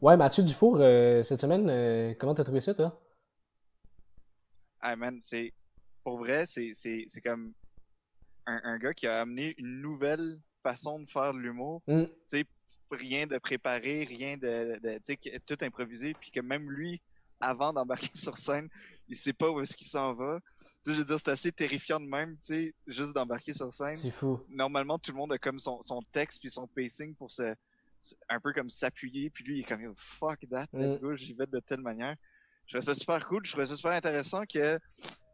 Ouais, Mathieu Dufour, euh, cette semaine, euh, comment t'as trouvé ça, toi? Ah, man, c'est. Pour vrai, c'est comme un, un, gars qui a amené une nouvelle façon de faire de l'humour. Mm. Tu sais, rien de préparé, rien de. de tu sais, tout improvisé, puis que même lui, avant d'embarquer sur scène, il sait pas où est-ce qu'il s'en va. Tu sais, je veux dire, c'est assez terrifiant de même, tu sais, juste d'embarquer sur scène. C'est fou. Normalement, tout le monde a comme son, son texte puis son pacing pour se, un peu comme s'appuyer, puis lui, il est comme, fuck that, let's go, j'y vais de telle manière. Je trouvais ça super cool, je trouvais ça super intéressant que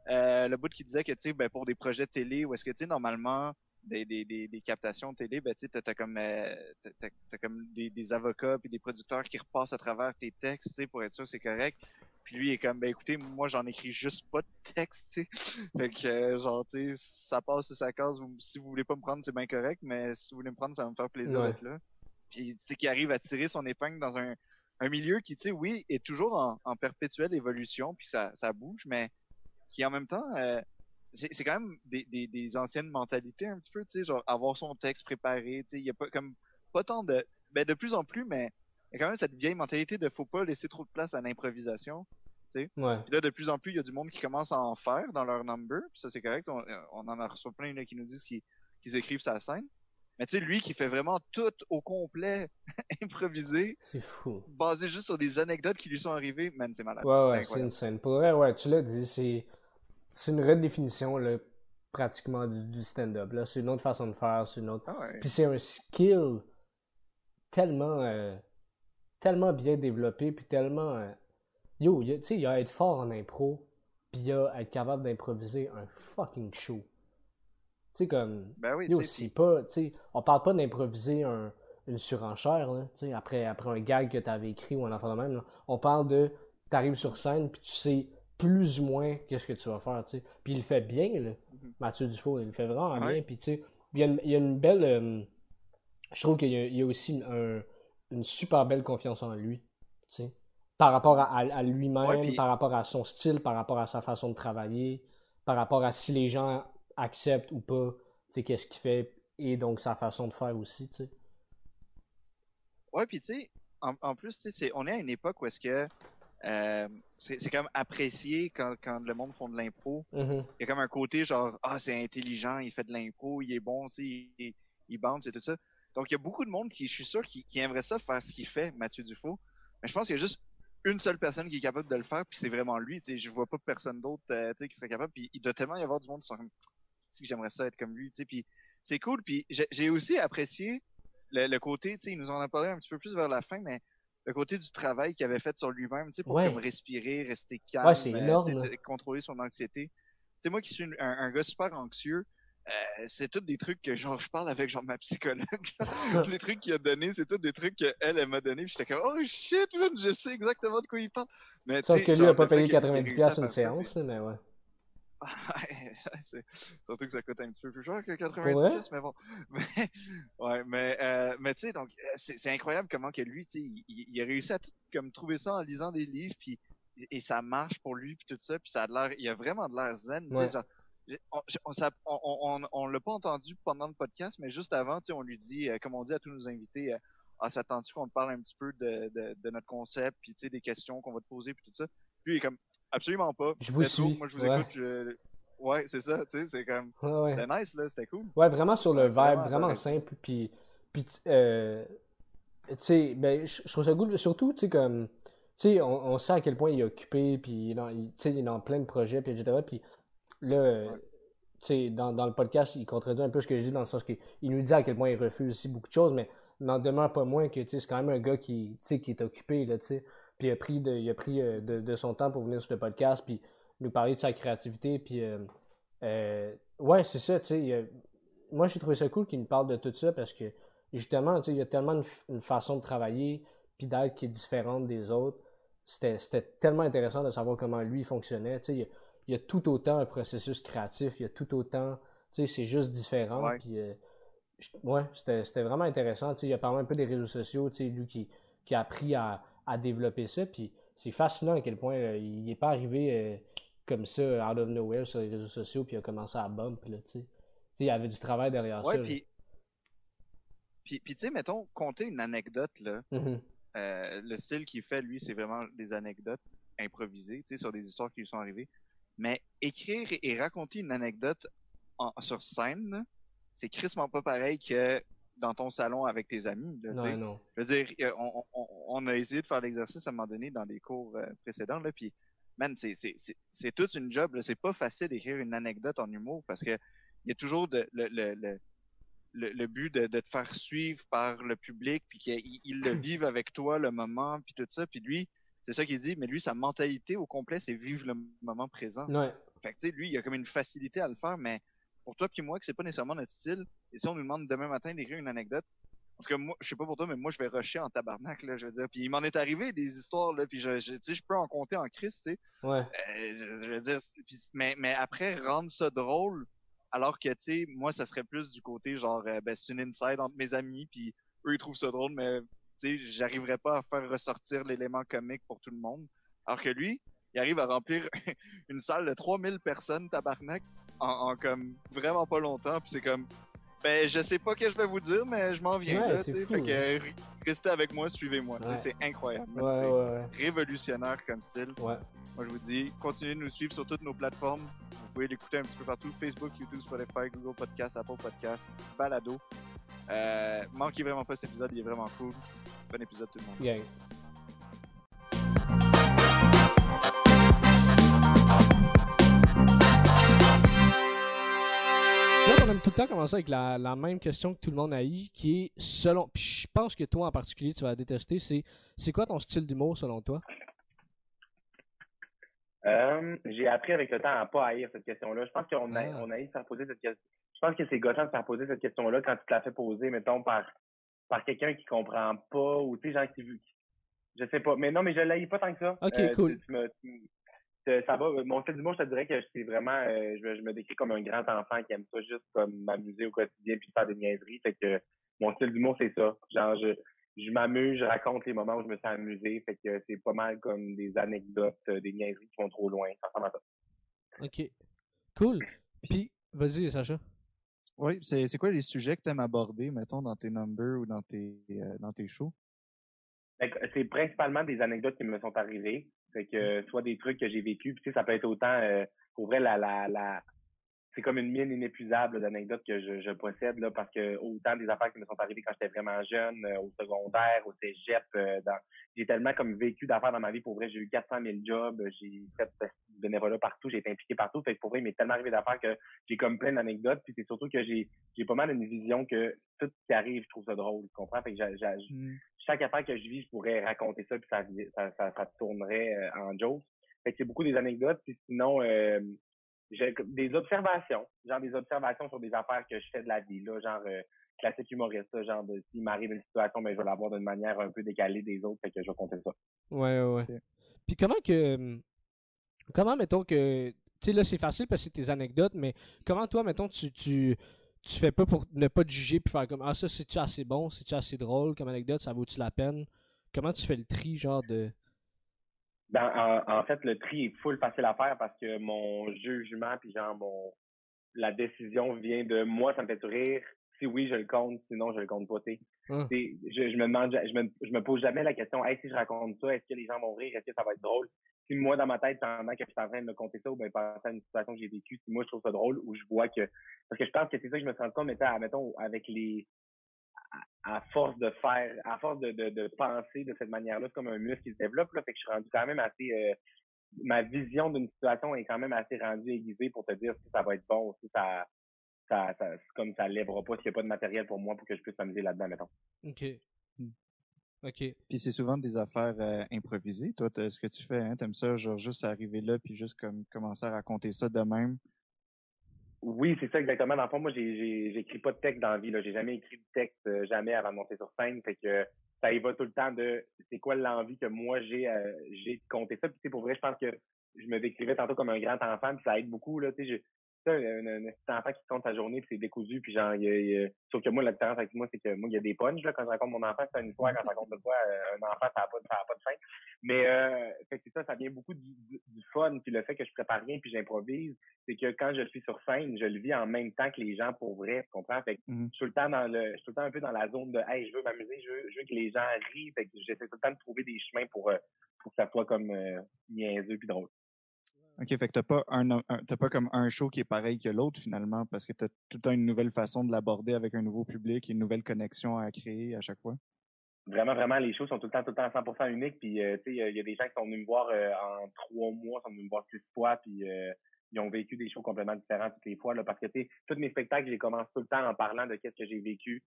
euh, le bout qui disait que, tu sais, ben, pour des projets télé, où est-ce que, tu sais, normalement, des, des, des, des captations télé, ben, tu sais, t'as, comme, euh, t'as comme des, des avocats puis des producteurs qui repassent à travers tes textes, tu sais, pour être sûr que c'est correct. Puis lui, il est comme, ben, écoutez, moi, j'en écris juste pas de texte, tu sais. Fait que, euh, genre, tu sais, ça passe sur sa case. Vous- si vous voulez pas me prendre, c'est bien correct, mais si vous voulez me prendre, ça va me faire plaisir Ouais. d'être là. Puis, tu sais, qu'il arrive à tirer son épingle dans un, un milieu qui, tu sais, oui, est toujours en, en perpétuelle évolution, puis ça, ça bouge, mais qui en même temps, euh, c'est quand même des, des, des anciennes mentalités un petit peu, tu sais, genre avoir son texte préparé, tu sais, il y a pas comme pas tant de, ben de plus en plus, mais il y a quand même cette vieille mentalité de faut pas laisser trop de place à l'improvisation. Ouais. Puis là, de plus en plus, il y a du monde qui commence à en faire dans leur number, puis ça c'est correct, on, on en a reçu plein là, qui nous disent qu'ils qu'ils écrivent sa scène. Mais tu sais, lui qui fait vraiment tout au complet improvisé, C'est fou. basé juste sur des anecdotes qui lui sont arrivées, man, c'est malade. Ouais, ouais, c'est une scène. Pour vrai, ouais, tu l'as dit, c'est, c'est une redéfinition, là, pratiquement du, du stand-up, là. C'est une autre façon de faire, c'est une autre. Ah ouais. Puis c'est un skill tellement, euh, tellement bien développé, puis tellement. euh, Yo, tu sais, il y a à être fort en impro, puis il y a à être capable d'improviser un fucking show. Tu sais, comme. Ben oui, tu sais, c'est pas. Tu sais, on parle pas d'improviser un- une surenchère, là, tu sais, après, après un gag que t'avais écrit ou un enfant de même. là. On parle de. T'arrives sur scène, puis tu sais plus ou moins qu'est-ce que tu vas faire, tu sais. Puis il le fait bien, là. Mhm. Mathieu Dufault, il le fait vraiment Ouais. bien. Puis tu sais, il y, a une- il y a une belle. euh, je trouve qu'il y, y a aussi un- une super belle confiance en lui, tu sais. Par rapport à, lui-même, Ouais, par rapport à son style, par rapport à sa façon de travailler, par rapport à si les gens acceptent ou pas, tu sais, qu'est-ce qu'il fait, et donc sa façon de faire aussi, tu sais. Ouais, puis tu sais, en, en plus, tu sais, c'est- on est à une époque où est-ce que euh, c'est c'est comme apprécié quand, quand le monde font de l'impro. Mhm. Il y a comme un côté genre, ah, c'est intelligent, il fait de l'impro, il est bon, tu sais, il, il, il bounce et tout ça. Donc, il y a beaucoup de monde qui, je suis sûr, qui, qui aimerait ça faire ce qu'il fait, Mathieu Dufault. Mais je pense qu'il y a juste une seule personne qui est capable de le faire, puis c'est vraiment lui. Tu sais, je vois pas personne d'autre euh, qui serait capable. Puis il doit tellement y avoir du monde qui sont comme, c'est j'aimerais ça être comme lui. Tu sais, puis c'est cool. Puis j'ai aussi apprécié le, le côté, tu sais, il nous en a parlé un petit peu plus vers la fin, mais le côté du travail qu'il avait fait sur lui-même, tu sais, pour Ouais. comme respirer, rester calme, Ouais, euh, énorme, contrôler son anxiété. Tu sais, moi qui suis un, un gars super anxieux, euh, c'est tous des trucs que genre je parle avec genre ma psychologue. genre, les trucs qu'il a donné, c'est tous des trucs qu'elle elle, m'a donné. Puis j'étais comme oh shit, man, je sais exactement de quoi il parle. Mais Sauf que lui genre, a pas payé qu'il ait 90$ réussi à une ça, séance, mais ouais. Ouais, surtout que ça coûte un petit peu plus cher que Pour 90 vrai? pièces, mais bon. Mais, ouais, mais, euh, mais tu sais, donc, euh, c'est incroyable comment que lui, tu sais, il, a réussi à tout, comme trouver ça en lisant des livres, puis et ça marche pour lui, puis tout ça, puis ça a de l'air, il a vraiment de l'air zen, Ouais. genre, on, on, ça- l'a pas entendu pendant le podcast, mais juste avant, tu sais, on lui dit, euh, comme on dit à tous nos invités, euh, ah, s'attends-tu qu'on te parle un petit peu de, de, de notre concept, puis tu sais, des questions qu'on va te poser, puis tout ça. Lui, il est comme, absolument pas. Je vous suis, Moi, je vous ouais. écoute. je- Ouais, c'est ça, tu sais, c'est comme, Ouais, ouais. c'était nice, là, c'était cool. Ouais, vraiment sur le vibe, vraiment simple. Puis, puis euh, tu sais, ben, je trouve ça cool. Surtout, tu sais, comme, tu sais, on, on sait à quel point il est occupé, puis il est dans, il- tu sais, il est dans plein de projets, puis etc. Puis là, euh, tu sais, dans, dans le podcast, il contredit un peu ce que je dis, dans le sens qu'il il nous dit à quel point il refuse aussi beaucoup de choses, mais il n'en demeure pas moins que, tu sais, c'est quand même un gars qui, qui est occupé, là, tu sais. Puis il a pris, de, il a pris euh, de, de son temps pour venir sur le podcast, puis nous parler de sa créativité, puis... euh, euh, ouais, c'est ça, tu sais. Moi, j'ai trouvé ça cool qu'il nous parle de tout ça parce que, justement, tu sais, il y a tellement une, façon de travailler puis d'être qui est différente des autres. C'était tellement intéressant de savoir comment lui fonctionnait. Tu sais, il y a, il y a tout autant un processus créatif, il y a tout autant, tu sais, c'est juste différent. Ouais. Puis, euh, ouais, c'était c'était vraiment intéressant. Tu sais, il a parlé un peu des réseaux sociaux, tu sais, lui qui, qui a appris à, à développer ça. Puis c'est fascinant à quel point euh, il n'est pas arrivé euh, comme ça, out of nowhere, sur les réseaux sociaux, puis il a commencé à bump, là, tu sais. Il y avait du travail derrière Ouais, ça. puis, puis, puis tu sais, mettons, compter une anecdote, là, Mhm. Euh, le style qu'il fait, lui, c'est vraiment des anecdotes improvisées, tu sais, sur des histoires qui lui sont arrivées. Mais écrire et raconter une anecdote en, sur scène, c'est crissement pas pareil que dans ton salon avec tes amis. Là, Non, non. je veux dire, euh, on, on, on a essayé de faire l'exercice à un moment donné dans des cours euh, précédents, là, puis man, c'est, c'est, c'est, c'est toute une job. là. C'est pas facile d'écrire une anecdote en humour parce que il y a toujours de, le, le, le, le, but de, de te faire suivre par le public, puis qu'ils ils le vivent avec toi, le moment, puis tout ça. Puis lui, c'est ça qu'il dit, mais lui, sa mentalité au complet, c'est vivre le moment présent. Ouais. Fait que, tu sais, lui, il a comme une facilité à le faire, mais pour toi puis moi, que c'est pas nécessairement notre style, et si on nous demande demain matin d'écrire une anecdote, en tout cas, moi, je sais pas pour toi, mais moi, je vais rusher en tabarnak, là, je veux dire. Puis il m'en est arrivé des histoires, là, puis je, je, tu sais, je peux en compter en Christ, tu sais. Ouais. Euh, je, je veux dire, c'est- puis- mais, mais après, rendre ça drôle, alors que, tu sais, moi, ça serait plus du côté, genre, euh, ben, c'est une inside entre mes amis, puis eux, ils trouvent ça drôle, mais, tu sais, j'arriverais pas à faire ressortir l'élément comique pour tout le monde. Alors que lui, il arrive à remplir une salle de 3000 personnes, tabarnak, en, en comme vraiment pas longtemps, puis c'est comme, ben, je sais pas que je vais vous dire, mais je m'en viens, Ouais, là, tu sais. Fait que, euh, restez avec moi, suivez-moi, Ouais. c'est incroyable. Ouais, révolutionnaire comme style. Moi, je vous dis, continuez de nous suivre sur toutes nos plateformes. Vous pouvez l'écouter un petit peu partout. Facebook, YouTube, Spotify, Google Podcast, Apple Podcast, Balado. Euh, manquez vraiment pas cet épisode, il est vraiment cool. Bon épisode tout le monde. Là, on aime tout le temps commencer avec la, la même question que tout le monde a eu, qui est selon. Puis je pense que toi en particulier, tu vas la détester. C'est c'est quoi ton style d'humour selon toi? Euh, j'ai appris avec le temps à pas haïr cette question-là. Je pense qu'on a, Ah. on a eu de faire poser cette question. Je pense que c'est gossant de faire poser cette question-là quand tu te la fais poser, mettons, par, par quelqu'un qui comprend pas ou, tu sais, genre qui, qui- je sais pas. Mais non, mais je l'haïs pas tant que ça. Ok, Euh, cool. tu- tu me- tu- ça va. Mon style d'humour, je te dirais que c'est vraiment, euh, je, me- je me décris comme un grand enfant qui aime ça juste comme m'amuser au quotidien puis faire des niaiseries. Fait que mon style d'humour, c'est ça. Genre, je, je m'amuse, je raconte les moments où je me suis amusé. Fait que c'est pas mal comme des anecdotes, euh, des niaiseries qui vont trop loin. Ça ressemble à ça. Ok. Cool. Puis, vas-y, Sacha. Oui, c'est c'est quoi les sujets que tu aimes aborder, mettons, dans tes numbers ou dans tes, euh, dans tes shows? Que C'est principalement des anecdotes qui me sont arrivées. Fait que euh, soit des trucs que j'ai vécu, puis tu sais, ça peut être autant euh, pour vrai la la la c'est comme une mine inépuisable d'anecdotes que je, je possède là parce que autant des affaires qui me sont arrivées quand j'étais vraiment jeune, euh, au secondaire, au cégep, euh, dans j'ai tellement comme vécu d'affaires dans ma vie pour vrai, j'ai eu 400 000 jobs, j'ai fait du bénévolat partout, j'ai été impliqué partout, fait que pour vrai, il m'est tellement arrivé d'affaires que j'ai comme plein d'anecdotes, puis c'est surtout que j'ai j'ai pas mal une vision que tout ce qui arrive, je trouve ça drôle, tu comprends? Fait que Hmm. chaque affaire que je vis, je pourrais raconter ça, puis ça, ça, ça, ça tournerait euh, en jokes. Fait que c'est beaucoup des anecdotes, puis sinon, euh, des observations, genre des observations sur des affaires que je fais de la vie, là, genre euh, classique humoriste, genre de s'il m'arrive une situation, ben, je vais l'avoir d'une manière un peu décalée des autres, fait que je vais compter ça. Ouais, ouais, ouais. Ok. Puis comment que. hum, Comment, mettons que. Tu sais, là, c'est facile parce que c'est tes anecdotes, mais comment, toi, mettons, tu, tu, tu fais pas pour ne pas te juger puis faire comme Ah, ça, c'est-tu assez bon, c'est-tu assez drôle comme anecdote, ça vaut-tu la peine Comment tu fais le tri, genre de. Ben, en, en fait, le tri est full facile à faire parce que mon jugement, puis genre mon la décision vient de moi, ça me fait rire. Si oui, je le compte, sinon je le compte pas. Hum. Je, je me demande, je me, je me pose jamais la question, hey, si je raconte ça, est-ce que les gens vont rire, est-ce que ça va être drôle? Si moi, dans ma tête, pendant que je suis en train de me compter ça, ou bien pensant à une situation que j'ai vécue, si moi je trouve ça drôle, ou je vois que. Parce que je pense que c'est ça que je me rendu compte, mettons, mettons, avec les. À, force de faire, à force de, de, de penser de cette manière-là, c'est comme un muscle qui se développe, là. Fait que je suis rendu quand même assez. euh, ma vision d'une situation est quand même assez rendue aiguisée pour te dire si ça va être bon ou si ça. Ça, ça, c'est comme ça lèvera pas s'il n'y a pas de matériel pour moi pour que je puisse m'amuser là-dedans, mettons. Ok. Hmm. Ok. Puis c'est souvent des affaires euh, improvisées. Toi, ce que tu fais, hein, t'aimes ça, genre juste arriver là, puis juste comme commencer à raconter ça de même. Oui, c'est ça exactement. Dans le fond, moi, j'écris pas de texte dans la vie. J'ai jamais écrit de texte, euh, jamais avant de monter sur scène. Fait que ça y va tout le temps de c'est quoi l'envie que moi j'ai euh, j'ai de compter ça. Puis pour vrai, je pense que je me décrivais tantôt comme un grand enfant, puis ça aide beaucoup. Là, je- sais, un, un, un petit enfant qui compte sa journée, puis c'est décousu, puis genre, il y a- il y a- sauf que moi, la différence avec moi, c'est que moi, il y a des punches là, quand je raconte mon enfant, c'est une histoire, quand je raconte de quoi, euh, un enfant, ça n'a pas, ça a pas de fin. Mais euh, fait que c'est ça, ça vient beaucoup du, du, fun, puis le fait que je prépare rien puis j'improvise, c'est que quand je suis sur scène, je le vis en même temps que les gens pour vrai, tu comprends? Fait que Mhm. je suis tout le temps dans le, je suis tout le temps un peu dans la zone de hey, je veux m'amuser, je veux, je veux que les gens rient, fait que j'essaie tout le temps de trouver des chemins pour, euh, pour que ça soit comme euh, niaiseux puis drôle. OK, fait que t'as pas un, un- t'as pas comme un show qui est pareil que l'autre finalement, parce que t'as tout le temps une nouvelle façon de l'aborder avec un nouveau public, une nouvelle connexion à créer à chaque fois? Vraiment, vraiment, les shows sont tout le temps, tout le temps 100% uniques. Puis, euh, tu sais, il y a- des gens qui sont venus me voir euh, en trois mois, sont venus me voir six fois, puis euh, ils ont vécu des shows complètement différents toutes les fois. Là, parce que, tu sais, tous mes spectacles, je les commence tout le temps en parlant de qu'est-ce que j'ai vécu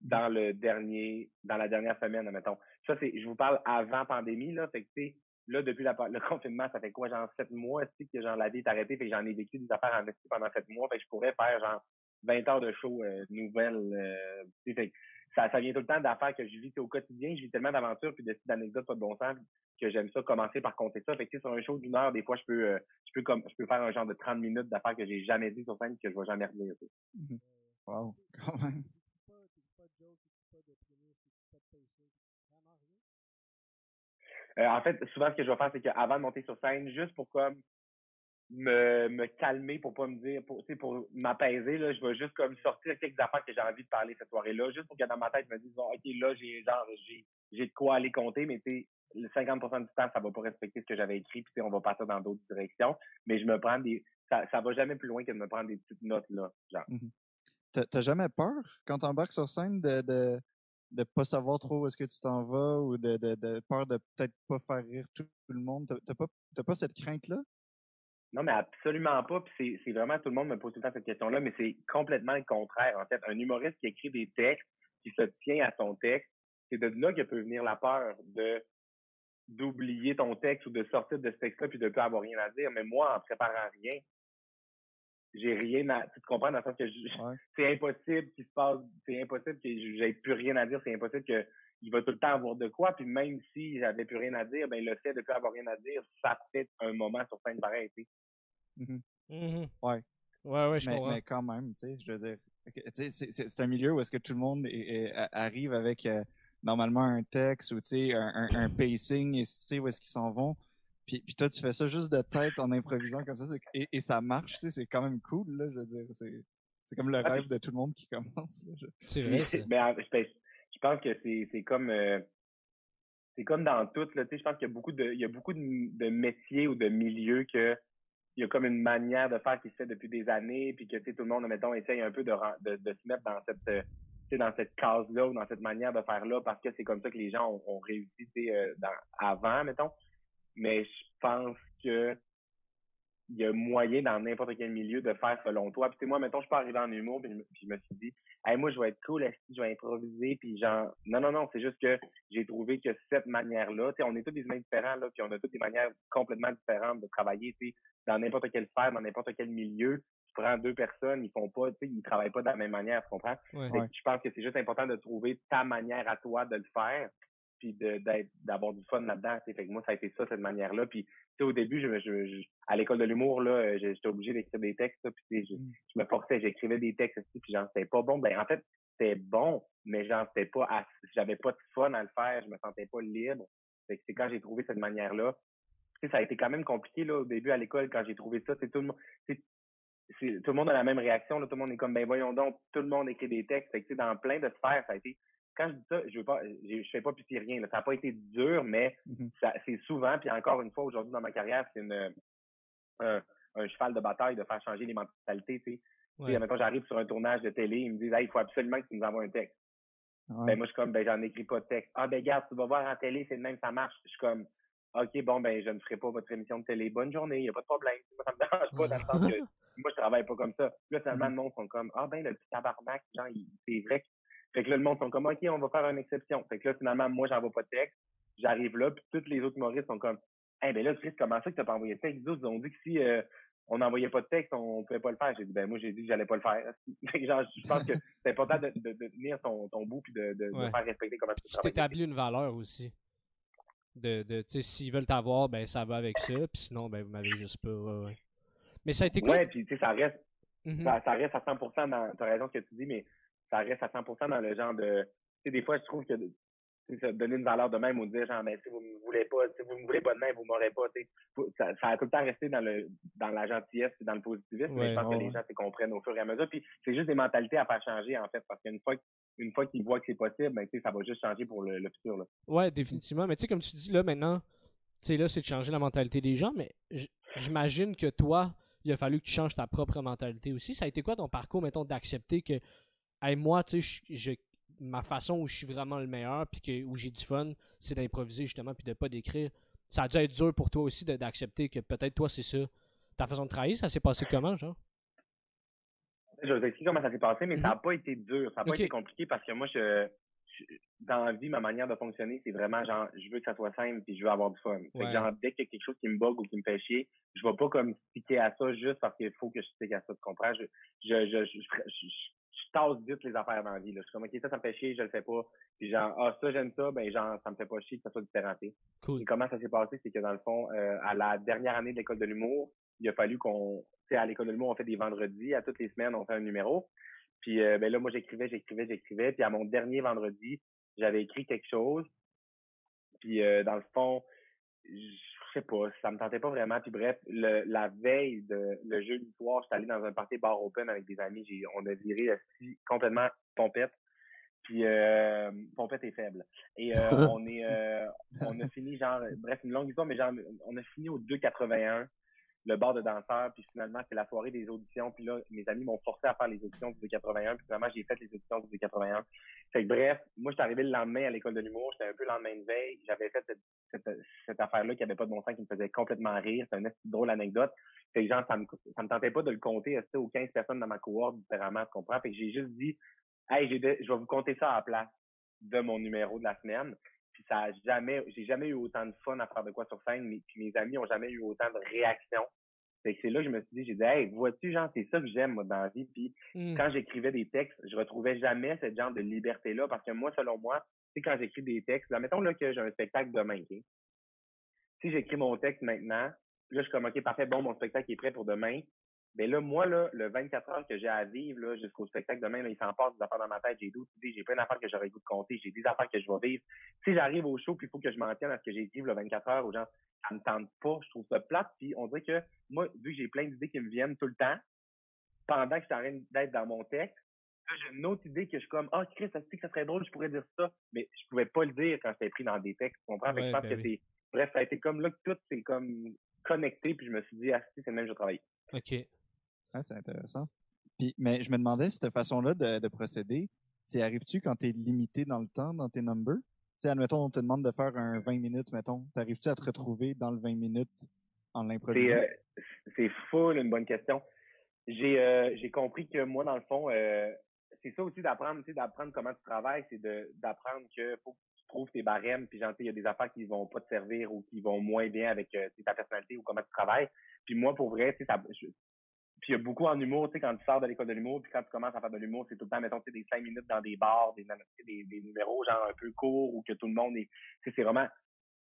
dans le dernier, dans la dernière semaine, mettons. Ça, c'est, je vous parle avant pandémie, là. Fait que, tu sais, là, depuis le confinement, ça fait quoi, genre sept mois, tu sais, que genre la vie est arrêtée, fait que j'en ai vécu des affaires en pendant sept mois, fait je pourrais faire genre 20 heures de show euh, nouvelles. euh, ça, ça vient tout le temps d'affaires que je vis au quotidien. Je vis tellement d'aventures puis d'anecdotes pas de bon sens que j'aime ça commencer par compter ça. Fait que sur un show d'une heure, des fois, je peux, euh, je peux comme, je peux faire un genre de 30 minutes d'affaires que j'ai jamais dit sur scène que je vais jamais tu sais. Wow, quand même. Euh, en fait, souvent, ce que je vais faire, c'est qu'avant de monter sur scène, juste pour comme me, me calmer, pour pas me dire, pour, pour m'apaiser, là, je vais juste comme sortir quelques affaires que j'ai envie de parler cette soirée-là, juste pour que dans ma tête, je me dise, OK, là, j'ai genre, j'ai, j'ai de quoi aller compter, mais tu le 50% du temps, ça va pas respecter ce que j'avais écrit, puis on va partir dans d'autres directions. Mais je me prends des, ça, ça va jamais plus loin que de me prendre des petites notes, là, genre. T'as t'as jamais peur quand t'embarques sur scène de, de, de pas savoir trop où est-ce que tu t'en vas ou de, de, de peur de peut-être pas faire rire tout, le monde? T'as- pas, pas cette crainte-là? Non, mais absolument pas. Puis c'est, vraiment, tout le monde me pose tout le temps cette question-là, mais c'est complètement le contraire. En fait, un humoriste qui écrit des textes, qui se tient à son texte, c'est de là que peut venir la peur de d'oublier ton texte ou de sortir de ce texte-là puis de plus avoir rien à dire. Mais moi, en préparant rien, j'ai rien à. Tu te comprends dans le sens que Ouais. c'est impossible qu'il se passe, c'est impossible que j'aie plus rien à dire, c'est impossible que il va tout le temps avoir de quoi. Puis même si j'avais plus rien à dire, ben le fait de plus avoir rien à dire, ça fait un moment sur scène pareil. tu sais. Mhm. Ouais. Ouais, ouais, je mais, comprends. mais quand même, tu sais, je veux dire, tu sais, c'est- un milieu où est-ce que tout le monde est- arrive avec euh, normalement un texte ou tu sais un, un, un pacing et sait où est-ce qu'ils s'en vont. Puis, puis toi, tu fais ça juste de tête en improvisant comme ça, c'est- et, et ça marche, tu sais, c'est quand même cool, là, je veux dire, c'est c'est comme le Ah, rêve de tout le monde qui commence. je- C'est vrai. Mais en- je, je pense que c'est c'est comme euh, c'est comme dans tout là, tu sais, je pense qu'il y a beaucoup de il y a beaucoup de, de métiers ou de milieux que il y a comme une manière de faire qui se fait depuis des années puis que tu sais tout le monde mettons essaye un peu de de, de se mettre dans cette euh, tu sais, dans cette case là ou dans cette manière de faire là parce que c'est comme ça que les gens ont, ont réussi tu sais, euh, dans avant mettons. Mais je pense que il y a moyen dans n'importe quel milieu de faire selon toi. Puis moi, mettons, je peux arriver en humour, puis je, me- suis dit, hey, moi, je vais être cool, je vais improviser, puis genre, non, non, non, c'est juste que j'ai trouvé que cette manière-là, tu sais, on est tous des humains différents, là, puis on a toutes des manières complètement différentes de travailler, tu sais, dans n'importe quelle sphère, dans n'importe quel milieu. Tu prends deux personnes, ils font pas, tu sais, ils travaillent pas de la même manière, tu comprends? Ouais. Je pense que c'est juste important de trouver ta manière à toi de le faire, puis d'avoir du fun là-dedans. Fait que moi, ça a été ça, cette manière-là. Puis, tu sais, au début, je, me- je, je- à l'école de l'humour, là, euh, j'étais obligé d'écrire des textes, là, puis tu sais, je, je me forçais, j'écrivais des textes aussi, puis genre, c'était pas bon. Ben, en fait, c'était bon, mais genre, c'était pas j'avais pas de fun à le faire, je me sentais pas libre. Fait que c'est quand j'ai trouvé cette manière-là. Tu sais, ça a été quand même compliqué, là, au début, à l'école, quand j'ai trouvé ça. C'est tout le monde, tout le monde a la même réaction, là. Tout le monde est comme, ben, voyons donc, tout le monde écrit des textes. Fait que, tu sais, dans plein de sphères, ça a été, quand je dis ça, je veux pas, je je fais pas pitié rien, là. Ça a pas été dur, mais ça, c'est souvent, puis encore une fois, aujourd'hui, dans ma carrière, c'est une, un, un cheval de bataille de faire changer les mentalités, tu sais. Ouais. mettons, j'arrive sur un tournage de télé, ils me disent, hey, il faut absolument que tu nous envoies un texte. Ouais. Ben, moi, je suis comme, ben, j'en écris pas de texte. Ah, ben, regarde, tu vas voir en télé, c'est le même, ça marche. Je suis comme, OK, bon, ben, je ne ferai pas votre émission de télé. Bonne journée, il n'y a pas de problème. Ça me dérange pas dans le sens que moi, je travaille pas comme ça. Puis Là, finalement, le monde sont comme, ah, ben, le petit tabarnak, genre, c'est vrai que. Fait que là, le monde sont comme, OK, on va faire une exception. Fait que là, finalement, moi, j'envoie pas de texte. J'arrive là, puis tous les autres humoristes sont comme, eh ben là, Chris, comment ça que t'as pas envoyé de texte? Les autres, ils ont dit que si euh, on n'envoyait pas de texte, on pouvait pas le faire. J'ai dit, ben, moi, j'ai dit que j'allais pas le faire. Fait que genre, je pense que c'est important de, de, de tenir ton, ton bout puis de, de, de Ouais. faire respecter comment tu travailles. t'établis une valeur aussi. De, de, tu sais, s'ils veulent t'avoir, ben ça va avec ça. Puis sinon, ben vous m'avez juste pas. ouais, ouais. Mais ça a été quoi? Ouais, puis tu sais, ça reste, Mhm. ça, ça reste à 100% dans, t'as raison ce que tu dis, mais ça reste à 100% dans le genre de, tu sais, des fois, je trouve que donner une valeur de même ou dire genre mais si vous me voulez pas, si vous me voulez pas de même, vous m'aurez pas. Ça, ça a tout le temps resté dans le dans la gentillesse et dans le positivisme, mais je pense que les gens se comprennent au fur et à mesure. Puis c'est juste des mentalités à faire changer en fait, parce qu'une fois une fois qu'ils voient que c'est possible, ben, ça va juste changer pour le, futur. Là. Ouais, définitivement. Mais tu sais, comme tu dis là maintenant, tu sais là, c'est de changer la mentalité des gens, mais j'imagine que toi, il a fallu que tu changes ta propre mentalité aussi. Ça a été quoi ton parcours, mettons, d'accepter que hey, moi, tu sais, ma façon où je suis vraiment le meilleur, puis que, où j'ai du fun, c'est d'improviser justement, puis de pas d'écrire. Ça a dû être dur pour toi aussi d'accepter que peut-être toi, c'est ça. Ta façon de travailler, ça s'est passé comment, genre? Je vais vous expliquer comment ça s'est passé, mais ça n'a mm-hmm. pas été dur. Ça n'a pas été compliqué parce que moi, je, dans la vie, ma manière de fonctionner, c'est vraiment genre, je veux que ça soit simple puis je veux avoir du fun. genre, dès qu'il y a quelque chose qui me bug ou qui me fait chier, je vais pas comme sticker à ça juste parce qu'il faut que je stick à ça, tu comprends? Je, je, je, je, tasse vite les affaires dans la vie. Là. Je suis comme, OK, ça, ça me fait chier, je le fais pas. Puis genre, ah, ça, j'aime ça, ben genre, ça me fait pas chier que ça soit différenté. Cool. Et comment ça s'est passé, c'est que dans le fond, euh, à la dernière année de l'école de l'humour, il a fallu qu'on, tu sais, à l'école de l'humour, on fait des vendredis, à toutes les semaines, on fait un numéro. Puis euh, ben là, moi, j'écrivais, j'écrivais, j'écrivais. Puis à mon dernier vendredi, j'avais écrit quelque chose. Puis euh, dans le fond, je sais pas, ça me tentait pas vraiment. Puis bref, le, la veille de le jeudi soir, j'étais allé dans un party bar open avec des amis. J'ai, on a viré assis complètement pompette. Puis euh, pompette est faible. Et euh, on est on a fini genre bref une longue histoire, mais genre on a fini au 281 le bar de danseurs, puis finalement, c'est la soirée des auditions, puis là, mes amis m'ont forcé à faire les auditions du 81, puis finalement, j'ai fait les auditions du 81. Fait que bref, moi, je suis arrivé le lendemain à l'école de l'humour, j'étais un peu le lendemain de veille, j'avais fait cette, cette, affaire-là qui avait pas de bon sens, qui me faisait complètement rire, c'est une drôle anecdote. Fait que genre, ça me, ça me tentait pas de le compter aux 15 personnes dans ma cohorte différemment, tu comprends? Fait que j'ai juste dit, hey, je vais vous compter ça à la place de mon numéro de la semaine. Puis ça a jamais, j'ai jamais eu autant de fun à faire de quoi sur scène, mais puis mes amis ont jamais eu autant de réactions. Fait que c'est là que je me suis dit, j'ai dit, hey, vois-tu, genre, c'est ça que j'aime, moi, dans la vie. Puis mmh. quand j'écrivais des textes, je retrouvais jamais ce genre de liberté-là, parce que moi, selon moi, sais, quand j'écris des textes, là, mettons là que j'ai un spectacle demain, Si j'écris mon texte maintenant, là, je suis comme, OK, parfait, bon, mon spectacle est prêt pour demain. Mais là, moi, là, le 24 heures que j'ai à vivre, jusqu'au spectacle demain, il s'en passe des affaires dans ma tête. J'ai d'autres idées, j'ai plein d'affaires que j'aurais goût compter, j'ai des affaires que je vais vivre. Si j'arrive au show, puis il faut que je m'en tienne à ce que j'ai le 24 heures aux gens, ça me tente pas, je trouve ça plate. Puis on dirait que moi, vu que j'ai plein d'idées qui me viennent tout le temps, pendant que je suis en train d'être dans mon texte, j'ai une autre idée que je suis comme, ah, oh, Chris, ça se dit que ça serait drôle, je pourrais dire ça. Mais je pouvais pas le dire quand j'étais pris dans des textes, tu comprends? je pense ben que c'est, bref, ça a été comme là que tout s'est comme connecté, puis je me suis dit, ah, si, c'est le même que je travaille. OK. Ah, c'est intéressant. Puis, mais je me demandais, cette façon-là de, de procéder, arrives-tu quand tu es limité dans le temps, dans tes numbers? sais, admettons, on te demande de faire un 20 minutes, mettons. T'arrives-tu à te retrouver dans le 20 minutes en l'improvisant? Euh, c'est full une bonne question. J'ai euh, j'ai compris que moi, dans le fond, euh, c'est ça aussi d'apprendre, tu sais, d'apprendre comment tu travailles, c'est d'apprendre que faut que tu trouves tes barèmes, puis genre, il y a des affaires qui vont pas te servir ou qui vont moins bien avec ta personnalité ou comment tu travailles. Puis moi, pour vrai, tu sais, puis il y a beaucoup en humour, tu sais, quand tu sors de l'école de l'humour, puis quand tu commences à faire de l'humour, c'est tout le temps, mettons, tu sais, des cinq minutes dans des bars, des, des, des numéros genre un peu courts ou que tout le monde est. Tu sais, c'est vraiment.